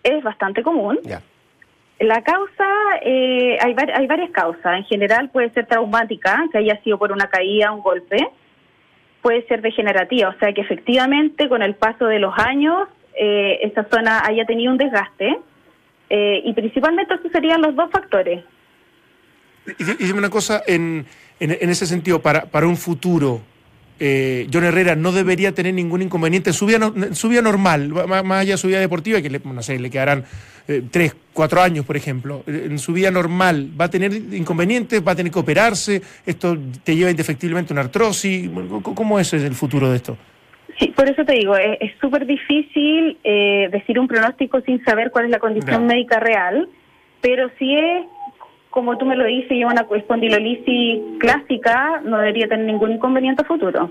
Es bastante común. Ya. La causa, eh, hay, hay varias causas. En general puede ser traumática, que haya sido por una caída, un golpe. Puede ser degenerativa, o sea que efectivamente con el paso de los años eh, esa zona haya tenido un desgaste. Eh, y principalmente estos serían los dos factores. Y dime una cosa, en, en, en ese sentido, para, para un futuro, eh, John Herrera no debería tener ningún inconveniente en su vida, no- en su vida normal, más, allá de su vida deportiva, que le, no sé, le quedarán eh, tres, cuatro años, por ejemplo. Eh, En su vida normal, ¿va a tener inconvenientes? ¿Va a tener que operarse? ¿Esto te lleva indefectiblemente a una artrosis? ¿Cómo es el futuro de esto? Sí, por eso te digo, es súper difícil eh, decir un pronóstico sin saber cuál es la condición médica real, pero si es, como tú me lo dices, y una espondilolisis clásica, no debería tener ningún inconveniente a futuro.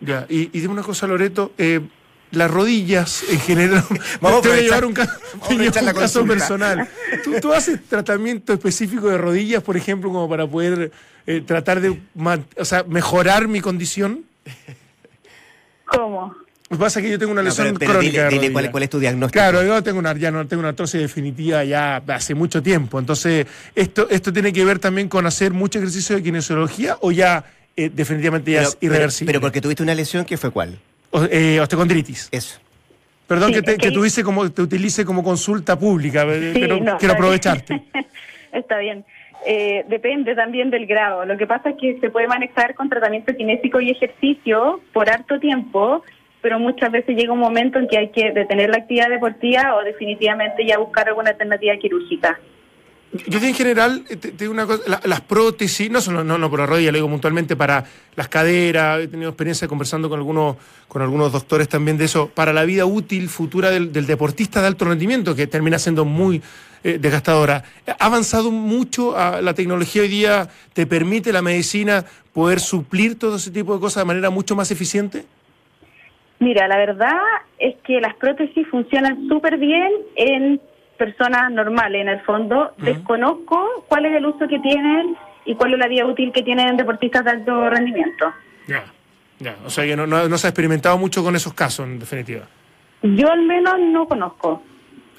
Ya, y, y dime una cosa, Loreto. eh, las rodillas en general. Vamos te voy a llevar un, a caso personal. ¿Tú, tú haces tratamiento específico de rodillas, por ejemplo, como para poder eh, tratar de o sea, mejorar mi condición? ¿Cómo? Lo que pasa es que yo tengo una No, lesión pero- pero crónica. dile- dile cuál- cuál es tu diagnóstico. Claro, yo tengo una, ya no tengo una artrosis definitiva ya hace mucho tiempo. Entonces, ¿esto, esto tiene que ver también con hacer mucho ejercicio de kinesiología o ya eh, definitivamente ya Pero, es pero- irreversible? pero porque tuviste una lesión, ¿qué fue cuál? O- eh, osteocondritis. Eso. Perdón Sí, que, te, que que utilice como, te utilice como consulta pública, eh, Sí, pero no, quiero está aprovecharte. bien. está bien. Eh, depende también del grado. Lo que pasa es que se puede manejar con tratamiento kinésico y ejercicio por harto tiempo, pero muchas veces llega un momento en que hay que detener la actividad deportiva o definitivamente ya buscar alguna alternativa quirúrgica. Yo en general, eh, te, digo una cosa, la- las prótesis, no solo no, por la rodilla, lo digo puntualmente para las caderas, he tenido experiencia conversando con algunos, con algunos doctores también de eso, para la vida útil futura del, del deportista de alto rendimiento, que termina siendo muy eh, desgastadora. ¿Ha avanzado mucho a la tecnología hoy día? ¿Te permite la medicina poder suplir todo ese tipo de cosas de manera mucho más eficiente? Mira, la verdad es que las prótesis funcionan súper bien en personas normales, en el fondo. Desconozco cuál es el uso que tienen y cuál es la vida útil que tienen deportistas de alto rendimiento. Ya, ya. O sea que no, no- no se ha experimentado mucho con esos casos, en definitiva. Yo al menos no conozco.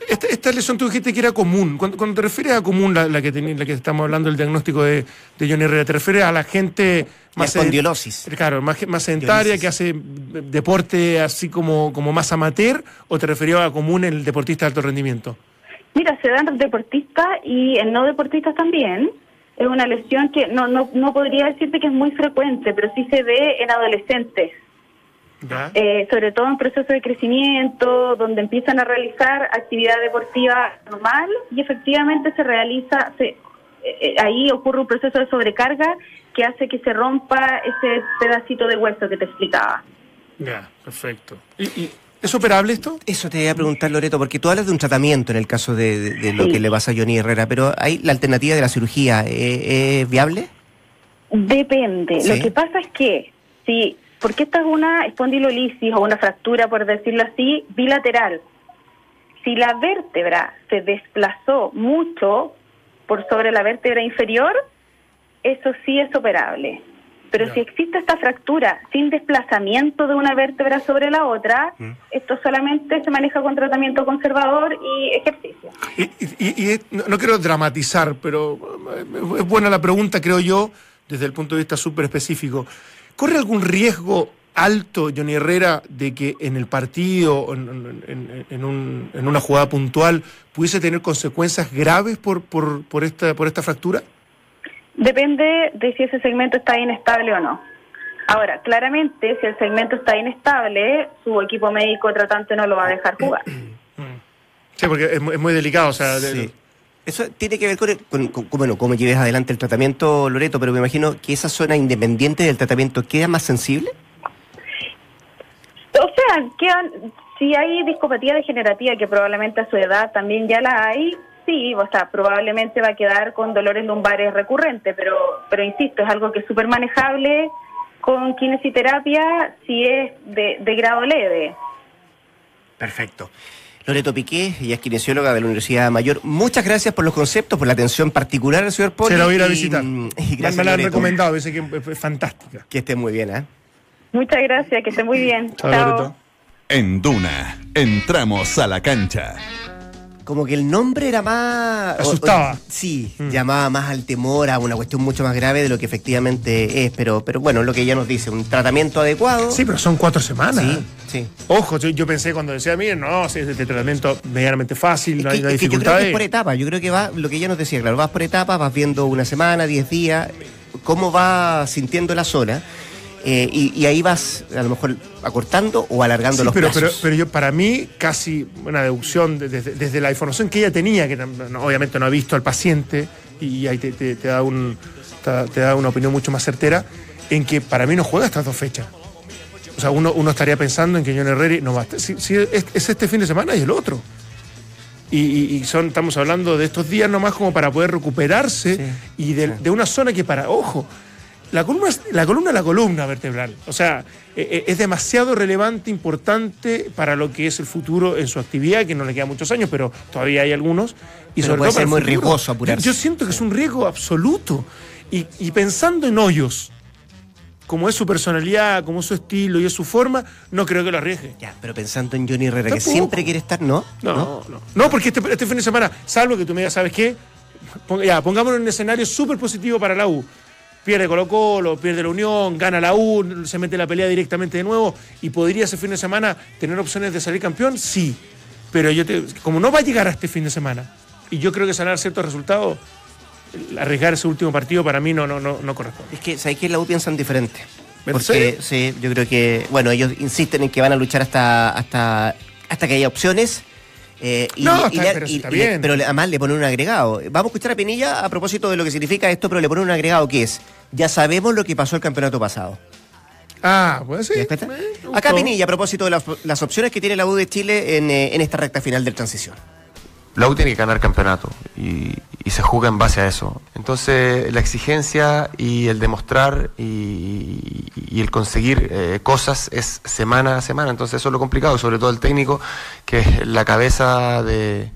Esta, esta lesión tú dijiste que era común. Cuando, cuando te refieres a común, la, la que teni- la que estamos hablando, el diagnóstico de, de Johnny Herrera, ¿te refieres a la gente La más, sed- espondiosis. claro, más, más sedentaria, que hace eh, deporte así como, como más amateur, o te referías a común el deportista de alto rendimiento? Mira, se dan deportistas y en no deportistas también. Es una lesión que no, no, no podría decirte que es muy frecuente, pero sí se ve en adolescentes. Eh, sobre todo en procesos de crecimiento, donde empiezan a realizar actividad deportiva normal y efectivamente se realiza, se, eh, eh, ahí ocurre un proceso de sobrecarga que hace que se rompa ese pedacito de hueso que te explicaba. Ya, perfecto. ¿Y, y es operable esto? Eso te iba a preguntar, Loreto, porque tú hablas de un tratamiento en el caso de, de- de lo Sí. que le pasa a Johnny Herrera, pero ¿hay la alternativa de la cirugía eh, es viable? Depende. Sí. Lo que pasa es que, si, porque esta es una espondilolisis o una fractura, por decirlo así, bilateral. Si la vértebra se desplazó mucho por sobre la vértebra inferior, eso sí es operable. Pero Ya. si existe esta fractura sin desplazamiento de una vértebra sobre la otra, esto solamente se maneja con tratamiento conservador y ejercicio. Y, y- y no, no quiero dramatizar, pero es buena la pregunta, creo yo, desde el punto de vista súper específico. ¿Corre algún riesgo alto, Johnny Herrera, de que en el partido, o en, en- un- en una jugada puntual, pudiese tener consecuencias graves por, por, por, esta, por esta fractura? Depende de si ese segmento está inestable o no. Ahora, claramente, si el segmento está inestable, su equipo médico tratante no lo va a dejar jugar. Sí, porque es, muy- delicado. O sea, de- Sí. Eso tiene que ver con, con- con- con, bueno, cómo lleves adelante el tratamiento, Loreto, pero me imagino que esa zona independiente del tratamiento queda más sensible. O sea, quedan, si hay discopatía degenerativa, que probablemente a su edad también ya la hay, sí, o sea, probablemente va a quedar con dolores lumbares recurrentes, pero, pero insisto, es algo que es súper manejable con kinesiterapia si es de, de grado leve. Perfecto. Loreto Piqué, ella es kinesióloga de la Universidad Mayor. Muchas gracias por los conceptos, por la atención particular al señor Poli. Se la voy a ir a y, visitar. mm, y Me- gracias, me la han Loreto. recomendado, dice que es fantástica. Que esté muy bien, ¿eh? Muchas gracias, que esté muy bien. Chao, Chao. Loreto. En Duna, entramos a la cancha. Como que el nombre era más. Asustaba. o- sí, Mm. llamaba más al temor, a una cuestión mucho más grave de lo que efectivamente es. Pero, pero bueno, lo que ella nos dice, un tratamiento adecuado. Sí, pero son cuatro semanas. sí. sí. Ojo, yo, yo pensé cuando decía, miren, no, sí, este tratamiento medianamente fácil, Es no que, hay, no hay es que yo creo que es por etapas. Yo creo que va, lo que ella nos decía, claro, vas por etapas, vas viendo una semana, diez días, cómo va sintiendo la zona. Eh, y, y ahí vas, a lo mejor, acortando o alargando Sí, los pero, pero, plazos. pero yo, para mí, casi una deducción de- desde, la información que ella tenía, que no- obviamente no ha visto al paciente, y ahí te, te- te da un, te, te da una opinión mucho más certera, en que para mí no juega estas dos fechas. O sea, uno, uno estaría pensando en que John Herrera no va a estar. Si, si es, es este fin de semana y el otro. Y, y- y son, estamos hablando de estos días nomás como para poder recuperarse Sí, y de, de una zona que para, ojo, la columna es la columna, es la columna vertebral. O sea, eh, eh, es demasiado relevante, importante para lo que es el futuro en su actividad, que no le quedan muchos años, pero todavía hay algunos. Y Pero sobre puede todo ser muy futuro. riesgoso apurarse. Yo, siento que es un riesgo absoluto. Y, y pensando en hoyos, como es su personalidad, como es su estilo y es su forma, no creo que lo arriesgue. Ya, pero pensando en Johnny Herrera, que siempre quiere estar, ¿no? No, no. No, porque este, este fin de semana, salvo que tú me digas, ¿sabes qué? Pon- ya, pongámonos en un escenario súper positivo para la U. Pierde Colo Colo, pierde la Unión, gana la U, se mete la pelea directamente de nuevo y podría ese fin de semana tener opciones de salir campeón, sí. Pero yo te, como no va a llegar a este fin de semana y yo creo que sanar ciertos resultados, arriesgar ese último partido para mí no, no, no, no corresponde. Es que, ¿sabes que La U piensan diferente. ¿En Porque, serio? sí, yo creo que, bueno, ellos insisten en que van a luchar hasta, hasta, hasta que haya opciones. Eh, y, No, y está- le- pero y- está y le- bien. pero además le ponen un agregado. Vamos a escuchar a Pinilla a propósito de lo que significa esto, pero le ponen un agregado que es, ya sabemos lo que pasó el campeonato pasado. Ah, pues sí. Acá Pinilla, a propósito de las, las opciones que tiene la U de Chile en, eh, en esta recta final de transición. La U tiene que ganar campeonato y, se juega en base a eso. Entonces, la exigencia y el demostrar y, el conseguir eh, cosas es semana a semana. Entonces, eso es lo complicado, sobre todo el técnico, que es la cabeza de,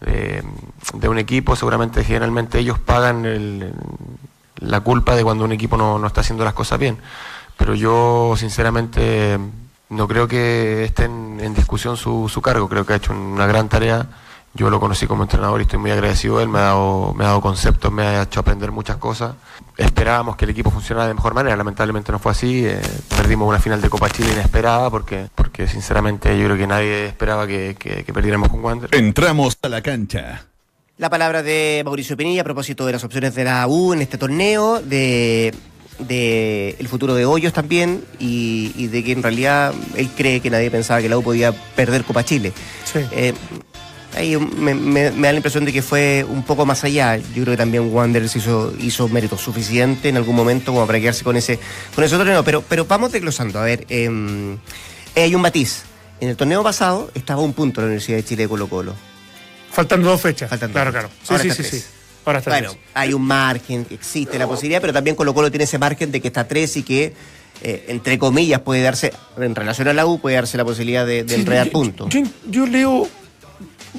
de, un equipo. Seguramente, generalmente, ellos pagan el- la culpa de cuando un equipo no, no está haciendo las cosas bien. Pero yo, sinceramente, no creo que esté en, en discusión su, su cargo. Creo que ha hecho una gran tarea. Yo lo conocí como entrenador y estoy muy agradecido. Él me ha dado, me ha dado conceptos, me ha hecho aprender muchas cosas. Esperábamos que el equipo funcionara de mejor manera. Lamentablemente no fue así. Eh, perdimos una final de Copa Chile inesperada porque, porque sinceramente yo creo que nadie esperaba que, que, que perdiéramos con Wander. Entramos a la cancha. La palabra de Mauricio Pinilla a propósito de las opciones de la U en este torneo, de, de el futuro de Hoyos también, y, y de que en realidad él cree que nadie pensaba que la U podía perder Copa Chile. Sí. Eh, ahí me, me- me da la impresión de que fue un poco más allá. Yo creo que también Wanderers hizo, hizo mérito suficiente en algún momento como para quedarse con ese, con ese torneo. Pero, pero vamos desglosando. A ver, eh, hay un matiz. En el torneo pasado estaba un punto la Universidad de Chile de Colo Colo. Faltando dos fechas. Faltan dos claro, fechas. claro. Sí, Ahora sí, está sí, tres. sí. Ahora está Bueno, tres. hay un margen, existe la posibilidad, pero también Colo Colo tiene ese margen de que está tres y que, eh, entre comillas, puede darse, en relación a la U, puede darse la posibilidad de, de Sí, enredar puntos. Yo, yo leo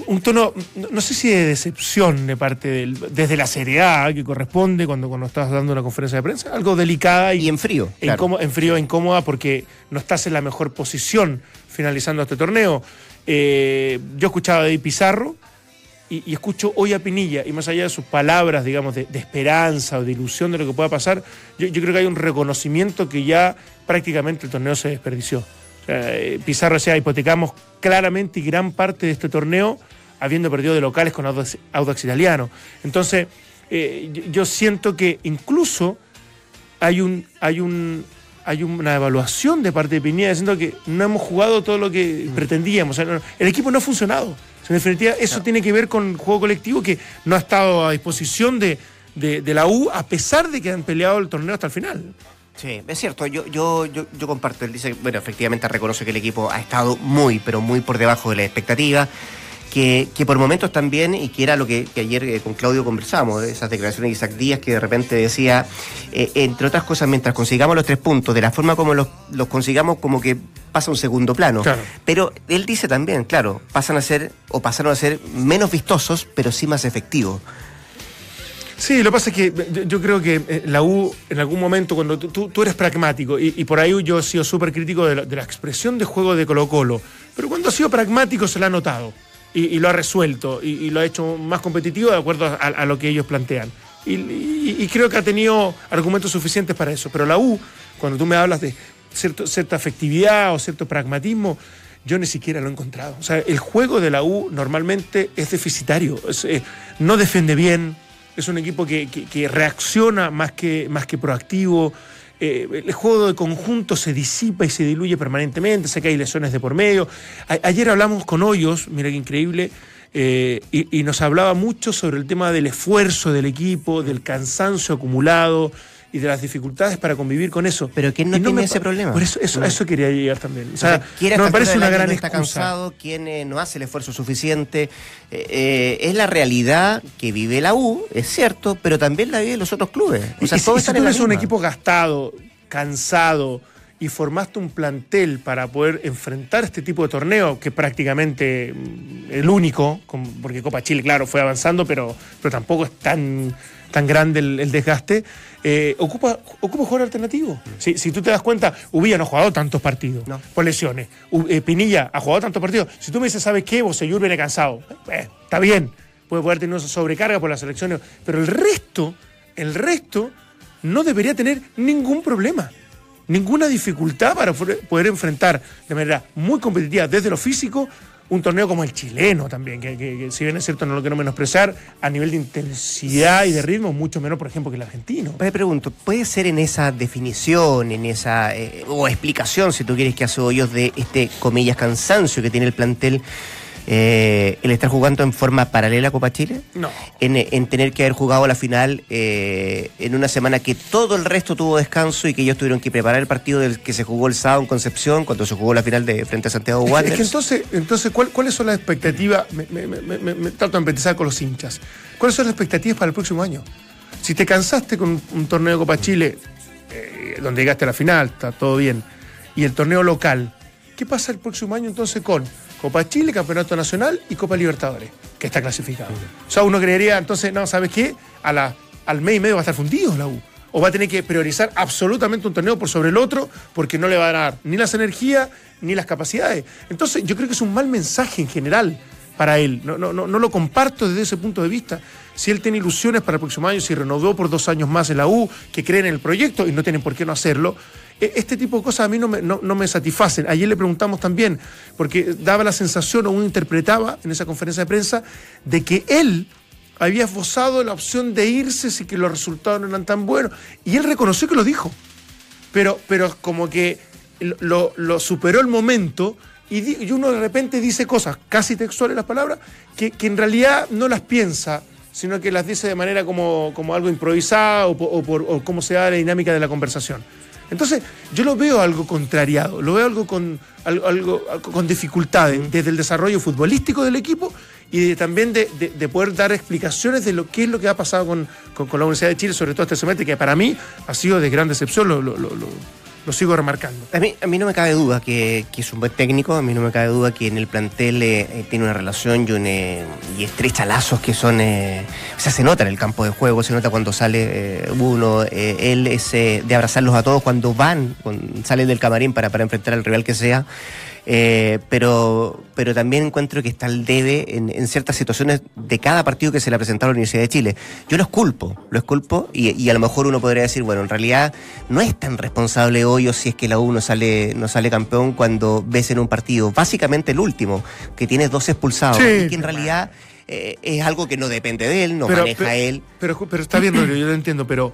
un tono, no, sé si de decepción de parte del, desde la seriedad que corresponde cuando, cuando estás dando una conferencia de prensa, algo delicada y, Y en frío, claro. incómoda- en frío e incómoda porque no estás en la mejor posición finalizando este torneo. Eh, yo escuchaba a David Pizarro y, y escucho hoy a Pinilla, y más allá de sus palabras, digamos, de, de esperanza o de ilusión de lo que pueda pasar, yo, yo creo que hay un reconocimiento que ya prácticamente el torneo se desperdició. O sea, eh, Pizarro decía, hipotecamos claramente y gran parte de este torneo habiendo perdido de locales con Audax, Audax Italiano. Entonces, eh, yo, siento que incluso hay un hay un hay una evaluación de parte de Pinilla diciendo que no hemos jugado todo lo que pretendíamos. O sea, no- el equipo no ha funcionado. O sea, en definitiva, eso tiene que ver con el juego colectivo que no ha estado a disposición de, de- de la U, a pesar de que han peleado el torneo hasta el final. Sí, es cierto, yo, yo, yo, yo comparto. Él dice, bueno, efectivamente reconoce que el equipo ha estado muy, pero muy por debajo de la expectativa, que, que por momentos también, y que era lo que, que ayer eh, con Claudio conversamos, esas declaraciones de Isaac Díaz que de repente decía, eh, entre otras cosas, mientras consigamos los tres puntos, de la forma como los, los consigamos, como que pasa a un segundo plano. Claro. Pero él dice también, claro, pasan a ser, o pasaron a ser menos vistosos, pero sí más efectivos. Sí, lo que pasa es que yo, yo creo que eh, la U en algún momento, cuando tú, tú- eres pragmático, y, y por ahí yo he sido súper crítico de la, de la expresión de juego de Colo Colo, pero cuando ha sido pragmático se la ha notado y, y lo ha resuelto y, y lo ha hecho más competitivo de acuerdo a, a lo que ellos plantean. Y, creo que ha tenido argumentos suficientes para eso. Pero la U, cuando tú me hablas de cierto- cierta efectividad o cierto pragmatismo, yo ni siquiera lo he encontrado. O sea, el juego de la U normalmente es deficitario, es, eh, no defiende bien, es un equipo que, que- reacciona más que, más que proactivo. Eh, el juego de conjunto se disipa y se diluye permanentemente, sé que hay lesiones de por medio. Ayer hablamos con Hoyos, mira qué increíble, eh, y nos hablaba mucho sobre el tema del esfuerzo del equipo, del cansancio acumulado y de las dificultades para convivir con eso. Pero ¿quién no Y tiene me ese problema? Por eso, eso, eso quería llegar también. O sea, O sea, ¿quién no me parece una gran está excusa. cansado, quién eh, no hace el esfuerzo suficiente. Eh, eh, es la realidad que vive la U, es cierto, pero también la viven los otros clubes. O sea, y, todos y si tú en la eres un equipo gastado, cansado y formaste un plantel para poder enfrentar este tipo de torneo, que prácticamente mm, el único, porque Copa Chile, claro, fue avanzando, pero, pero tampoco es tan, tan grande el, el desgaste, eh, ocupa, ocupa jugador alternativo. Si, si tú te das cuenta, Ubilla no ha jugado tantos partidos No. por lesiones. U- eh, Pinilla ha jugado tantos partidos. Si tú me dices, ¿sabes qué? Bosellur viene cansado. Eh, está bien, puede poder tener esa sobrecarga por las selecciones, pero el resto, el resto no debería tener ningún problema, ninguna dificultad para poder enfrentar de manera muy competitiva desde lo físico un torneo como el chileno también, que si bien es cierto no lo quiero menospreciar, a nivel de intensidad y de ritmo, mucho menos, por ejemplo, que el argentino. Me pregunto, ¿puede ser en esa definición, en esa eh, o explicación, si tú quieres que hace hoyos de este comillas cansancio que tiene el plantel, eh, el estar jugando en forma paralela a Copa Chile? No. En, en tener que haber jugado la final eh, en una semana que todo el resto tuvo descanso y que ellos tuvieron que preparar el partido del que se jugó el sábado en Concepción, cuando se jugó la final de frente a Santiago Wanderers. Es que entonces, entonces ¿cuál- ¿cuáles son las expectativas? Me, me- me- me- me trato de empatizar con los hinchas. ¿Cuáles son las expectativas para el próximo año? Si te cansaste con un torneo de Copa Chile, eh, donde llegaste a la final, está todo bien, y el torneo local, ¿qué pasa el próximo año entonces con Copa Chile, Campeonato Nacional y Copa Libertadores, que está clasificado? O sea, uno creería entonces, no, ¿sabes qué? A la, al mes y medio va a estar fundido la U. O va a tener que priorizar absolutamente un torneo por sobre el otro porque no le va a dar ni las energías ni las capacidades. Entonces, yo creo que es un mal mensaje en general para él. No, no, no, no lo comparto desde ese punto de vista. Si él tiene ilusiones para el próximo año, si renovó por dos años más en la U, que creen en el proyecto y no tienen por qué no hacerlo, este tipo de cosas a mí no me, no, no me satisfacen. Ayer le preguntamos también, porque daba la sensación, o uno interpretaba en esa conferencia de prensa, de que él había esbozado la opción de irse si que los resultados no eran tan buenos. Y él reconoció que lo dijo pero, pero como que lo, superó el momento y, y uno de repente dice cosas casi textuales las palabras que, que en realidad no las piensa sino que las dice de manera como, como algo improvisada o, o por o cómo se da la dinámica de la conversación. Entonces, yo lo veo algo contrariado, lo veo algo con, algo, algo- con dificultades, desde el desarrollo futbolístico del equipo y de- también de, de- de poder dar explicaciones de lo que es lo que ha pasado con, con- con la Universidad de Chile, sobre todo este semestre, que para mí ha sido de gran decepción, lo, lo- lo- lo- sigo remarcando. A mí, a mí no me cabe duda que, que es un buen técnico, a mí no me cabe duda que en el plantel eh, eh, tiene una relación y, un, eh, y estrecha lazos que son... eh, o sea, se nota en el campo de juego, se nota cuando sale eh, uno, eh, él es de abrazarlos a todos cuando van, salen del camarín para, para enfrentar al rival que sea. Eh, pero, pero también encuentro que está el debe en, en ciertas situaciones de cada partido que se le ha presentado a la Universidad de Chile. Yo los culpo, los culpo y, y a lo mejor uno podría decir, bueno, en realidad no es tan responsable hoy o si es que la U no sale, no sale campeón cuando ves en un partido, básicamente el último, que tienes dos expulsados Sí. y que en realidad eh, es algo que no depende de él, no maneja pero, él. Pero, pero está bien, Rodrigo, yo lo entiendo, pero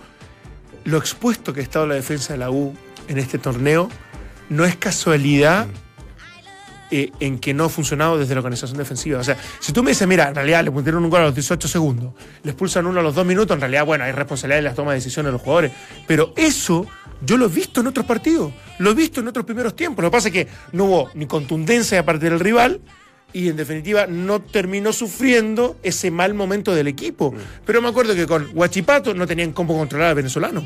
lo expuesto que ha estado la defensa de la U en este torneo no es casualidad eh, en que no ha funcionado desde la organización defensiva. O sea, si tú me dices, mira, en realidad le pusieron un gol a los 18 segundos, le expulsan uno a los 2 minutos, en realidad, bueno, hay responsabilidad de las tomas de decisiones de los jugadores. Pero eso yo lo he visto en otros partidos, lo he visto en otros primeros tiempos. Lo que pasa es que no hubo ni contundencia de parte del rival, y en definitiva no terminó sufriendo ese mal momento del equipo. Pero me acuerdo que con Huachipato no tenían cómo controlar al venezolano.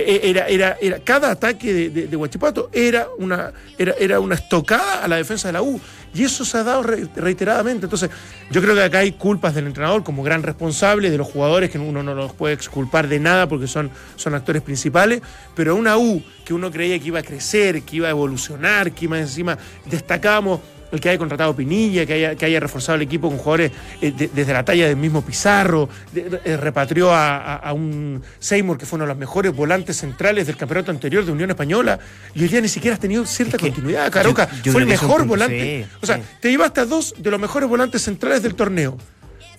Eh, eh, Era, era, era, cada ataque de, de- Huachipato era una, era, era una estocada a la defensa de la U. Y eso se ha dado re- reiteradamente. Entonces, yo creo que acá hay culpas del entrenador como gran responsable, de los jugadores que uno no los puede exculpar de nada porque son, son actores principales. Pero una U que uno creía que iba a crecer, que iba a evolucionar, que iba encima, destacábamos el que haya contratado Pinilla, que haya, que haya reforzado el equipo con jugadores eh, de- desde la talla del mismo Pizarro, de- eh, repatrió a, a- a un Seymour que fue uno de los mejores volantes centrales del campeonato anterior de Unión Española, y hoy día ni siquiera has tenido cierta Es que continuidad. Caroca yo- yo fue el mejor punto, volante. sí, o sea, sí. te llevaste a dos de los mejores volantes centrales del torneo,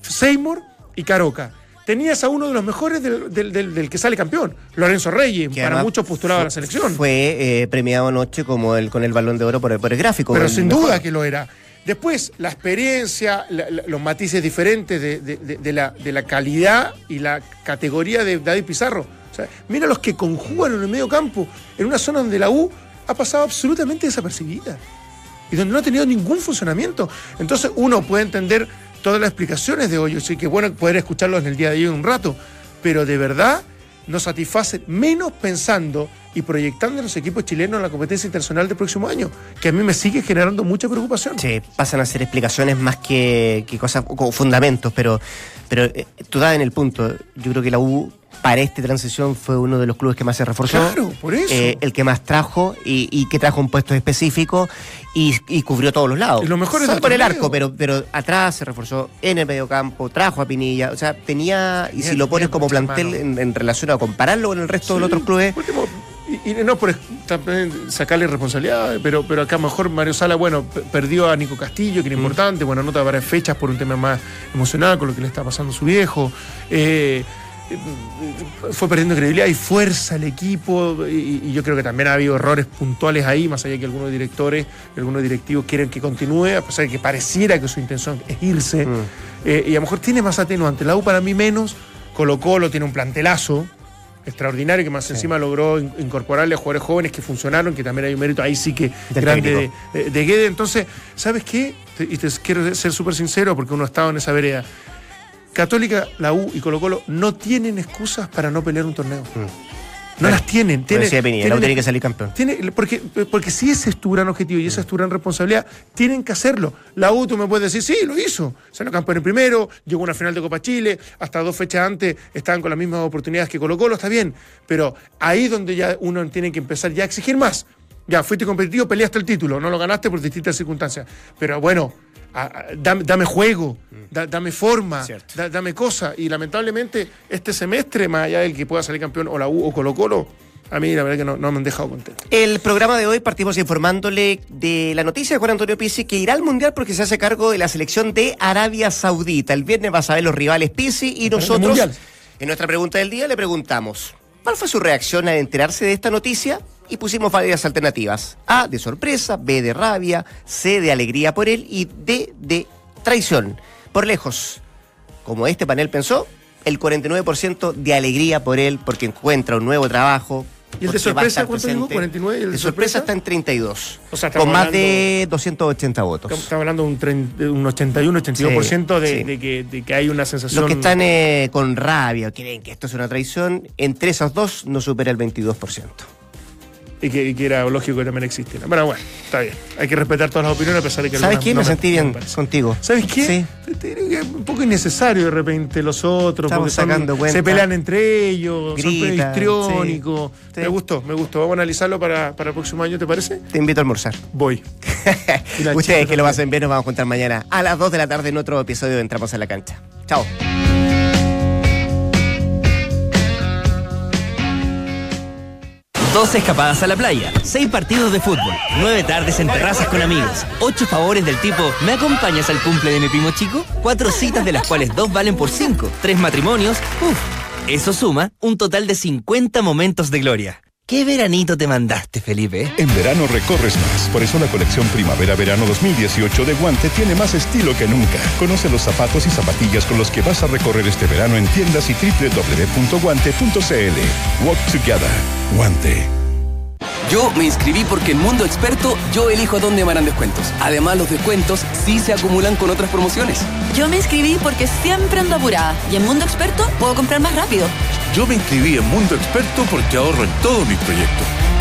Seymour y Caroca. Tenías a uno de los mejores del, del- del- del que sale campeón, Lorenzo Reyes, Que para muchos postulado a la selección. Fue eh, premiado anoche como el, con el balón de oro por el, por el gráfico. Pero sin mejor. duda que lo era. Después, la experiencia, la- la- los matices diferentes de, de- de- de la, de la calidad y la categoría de David Pizarro. O sea, mira los que conjugan en el medio campo, en una zona donde la U ha pasado absolutamente desapercibida y donde no ha tenido ningún funcionamiento. Entonces, uno puede entender todas las explicaciones de hoy, así que bueno poder escucharlos en el día de hoy un rato, pero de verdad nos satisface menos pensando y proyectando a los equipos chilenos en la competencia internacional del próximo año, que a mí me sigue generando mucha preocupación. Sí, pasan a ser explicaciones más que, que cosas como fundamentos, pero, pero eh, tú das en el punto. Yo creo que la U para esta transición fue uno de los clubes que más se reforzó. Claro, por eso. Eh, el que más trajo y, y que trajo un puesto específico y, y cubrió todos los lados. Y los mejores Solo del por el arco, pero, pero atrás se reforzó en el mediocampo, trajo a Pinilla. O sea, tenía, y si lo pones como plantel en, en relación a compararlo con el resto de los otros clubes, último, y, y no por también sacarle responsabilidad, pero, pero acá mejor Mario Sala, bueno, perdió a Nico Castillo, Mm. que era importante, bueno, nota varias fechas por un tema más emocional con lo que le está pasando a su viejo. Eh, fue perdiendo credibilidad y fuerza el equipo y, y yo creo que también ha habido errores puntuales ahí, más allá que algunos directores, algunos directivos quieren que continúe, a pesar de que pareciera que su intención es irse. Mm. Eh, y a lo mejor tiene más atenuante. La U para mí menos, Colo Colo tiene un plantelazo extraordinario que más encima logró in- incorporarle a jugadores jóvenes que funcionaron, que también hay un mérito ahí sí que Del grande de, de- de Guede. Entonces, ¿sabes qué? Y te quiero ser súper sincero porque uno ha estado en esa vereda. Católica, la U y Colo Colo no tienen excusas para no pelear un torneo. No las tienen. tienen- no tiene que salir campeón. tiene- porque, porque si ese es tu gran objetivo y esa es tu gran responsabilidad, tienen que hacerlo. La U, tú me puedes decir, sí, lo hizo. Salió campeón en primero, llegó a una final de Copa Chile, hasta dos fechas antes estaban con las mismas oportunidades que Colo Colo, está bien. Pero ahí es donde ya uno tiene que empezar ya a exigir más. Ya, fuiste competitivo, peleaste el título, no lo ganaste por distintas circunstancias. Pero bueno, a- a- dame, dame juego, da- dame forma, da- dame cosas. Y lamentablemente, este semestre, más allá del que pueda salir campeón o la U o Colo Colo, a mí la verdad que no, no me han dejado contento. El programa de hoy partimos informándole de la noticia de Juan Antonio Pizzi que irá al Mundial porque se hace cargo de la selección de Arabia Saudita. El viernes va a saber los rivales Pizzi y nosotros en nuestra pregunta del día le preguntamos ¿cuál fue su reacción al enterarse de esta noticia? Y pusimos varias alternativas. A de sorpresa, B de rabia, C de alegría por él y D de traición. Por lejos, como este panel pensó, el 49% de alegría por él porque encuentra un nuevo trabajo. ¿Y el de sorpresa cuánto dijo? presente. 49, ¿y el de de sorpresa sorpresa? está en 32. O sea, estamos con más hablando- de 280 votos. Estamos hablando de un, de un 81-82% de, Sí, sí. de que, de que hay una sensación. Los que están eh, con rabia o creen que esto es una traición, entre esos dos no supera el 22%. Y que, que era lógico que también existiera. Bueno, bueno, está bien. Hay que respetar todas las opiniones a pesar de que. ¿Sabes qué? no me sentí bien contigo. ¿Sabes qué? Sí. Es un poco innecesario de repente los otros. Estamos son- sacando cuenta. Se pelean entre ellos, son Gritan, histriónicos. sí. Sí. Me gustó, me gustó. Vamos a analizarlo para, para el próximo año, ¿te parece? Te invito a almorzar. Voy. Ustedes que lo hacen bien nos vamos a juntar mañana a las 2 de la tarde en otro episodio de Entramos a la Cancha. Chao. Dos escapadas a la playa, seis partidos de fútbol, nueve tardes en terrazas con amigos, ocho favores del tipo ¿me acompañas al cumple de mi primo chico? Cuatro citas de las cuales dos valen por cinco, tres matrimonios, uff. Eso suma un total de 50 momentos de gloria. ¿Qué veranito te mandaste, Felipe? En verano recorres más, por eso la colección Primavera-Verano 2018 de Guante tiene más estilo que nunca. Conoce los zapatos y zapatillas con los que vas a recorrer este verano en tiendas y www.guante.cl. Walk Together. Guante. Yo me inscribí porque en Mundo Experto yo elijo dónde me harán descuentos. Además, los descuentos sí se acumulan con otras promociones. Yo me inscribí porque siempre ando apurada y en Mundo Experto puedo comprar más rápido. Yo me inscribí en Mundo Experto porque ahorro en todos mis proyectos.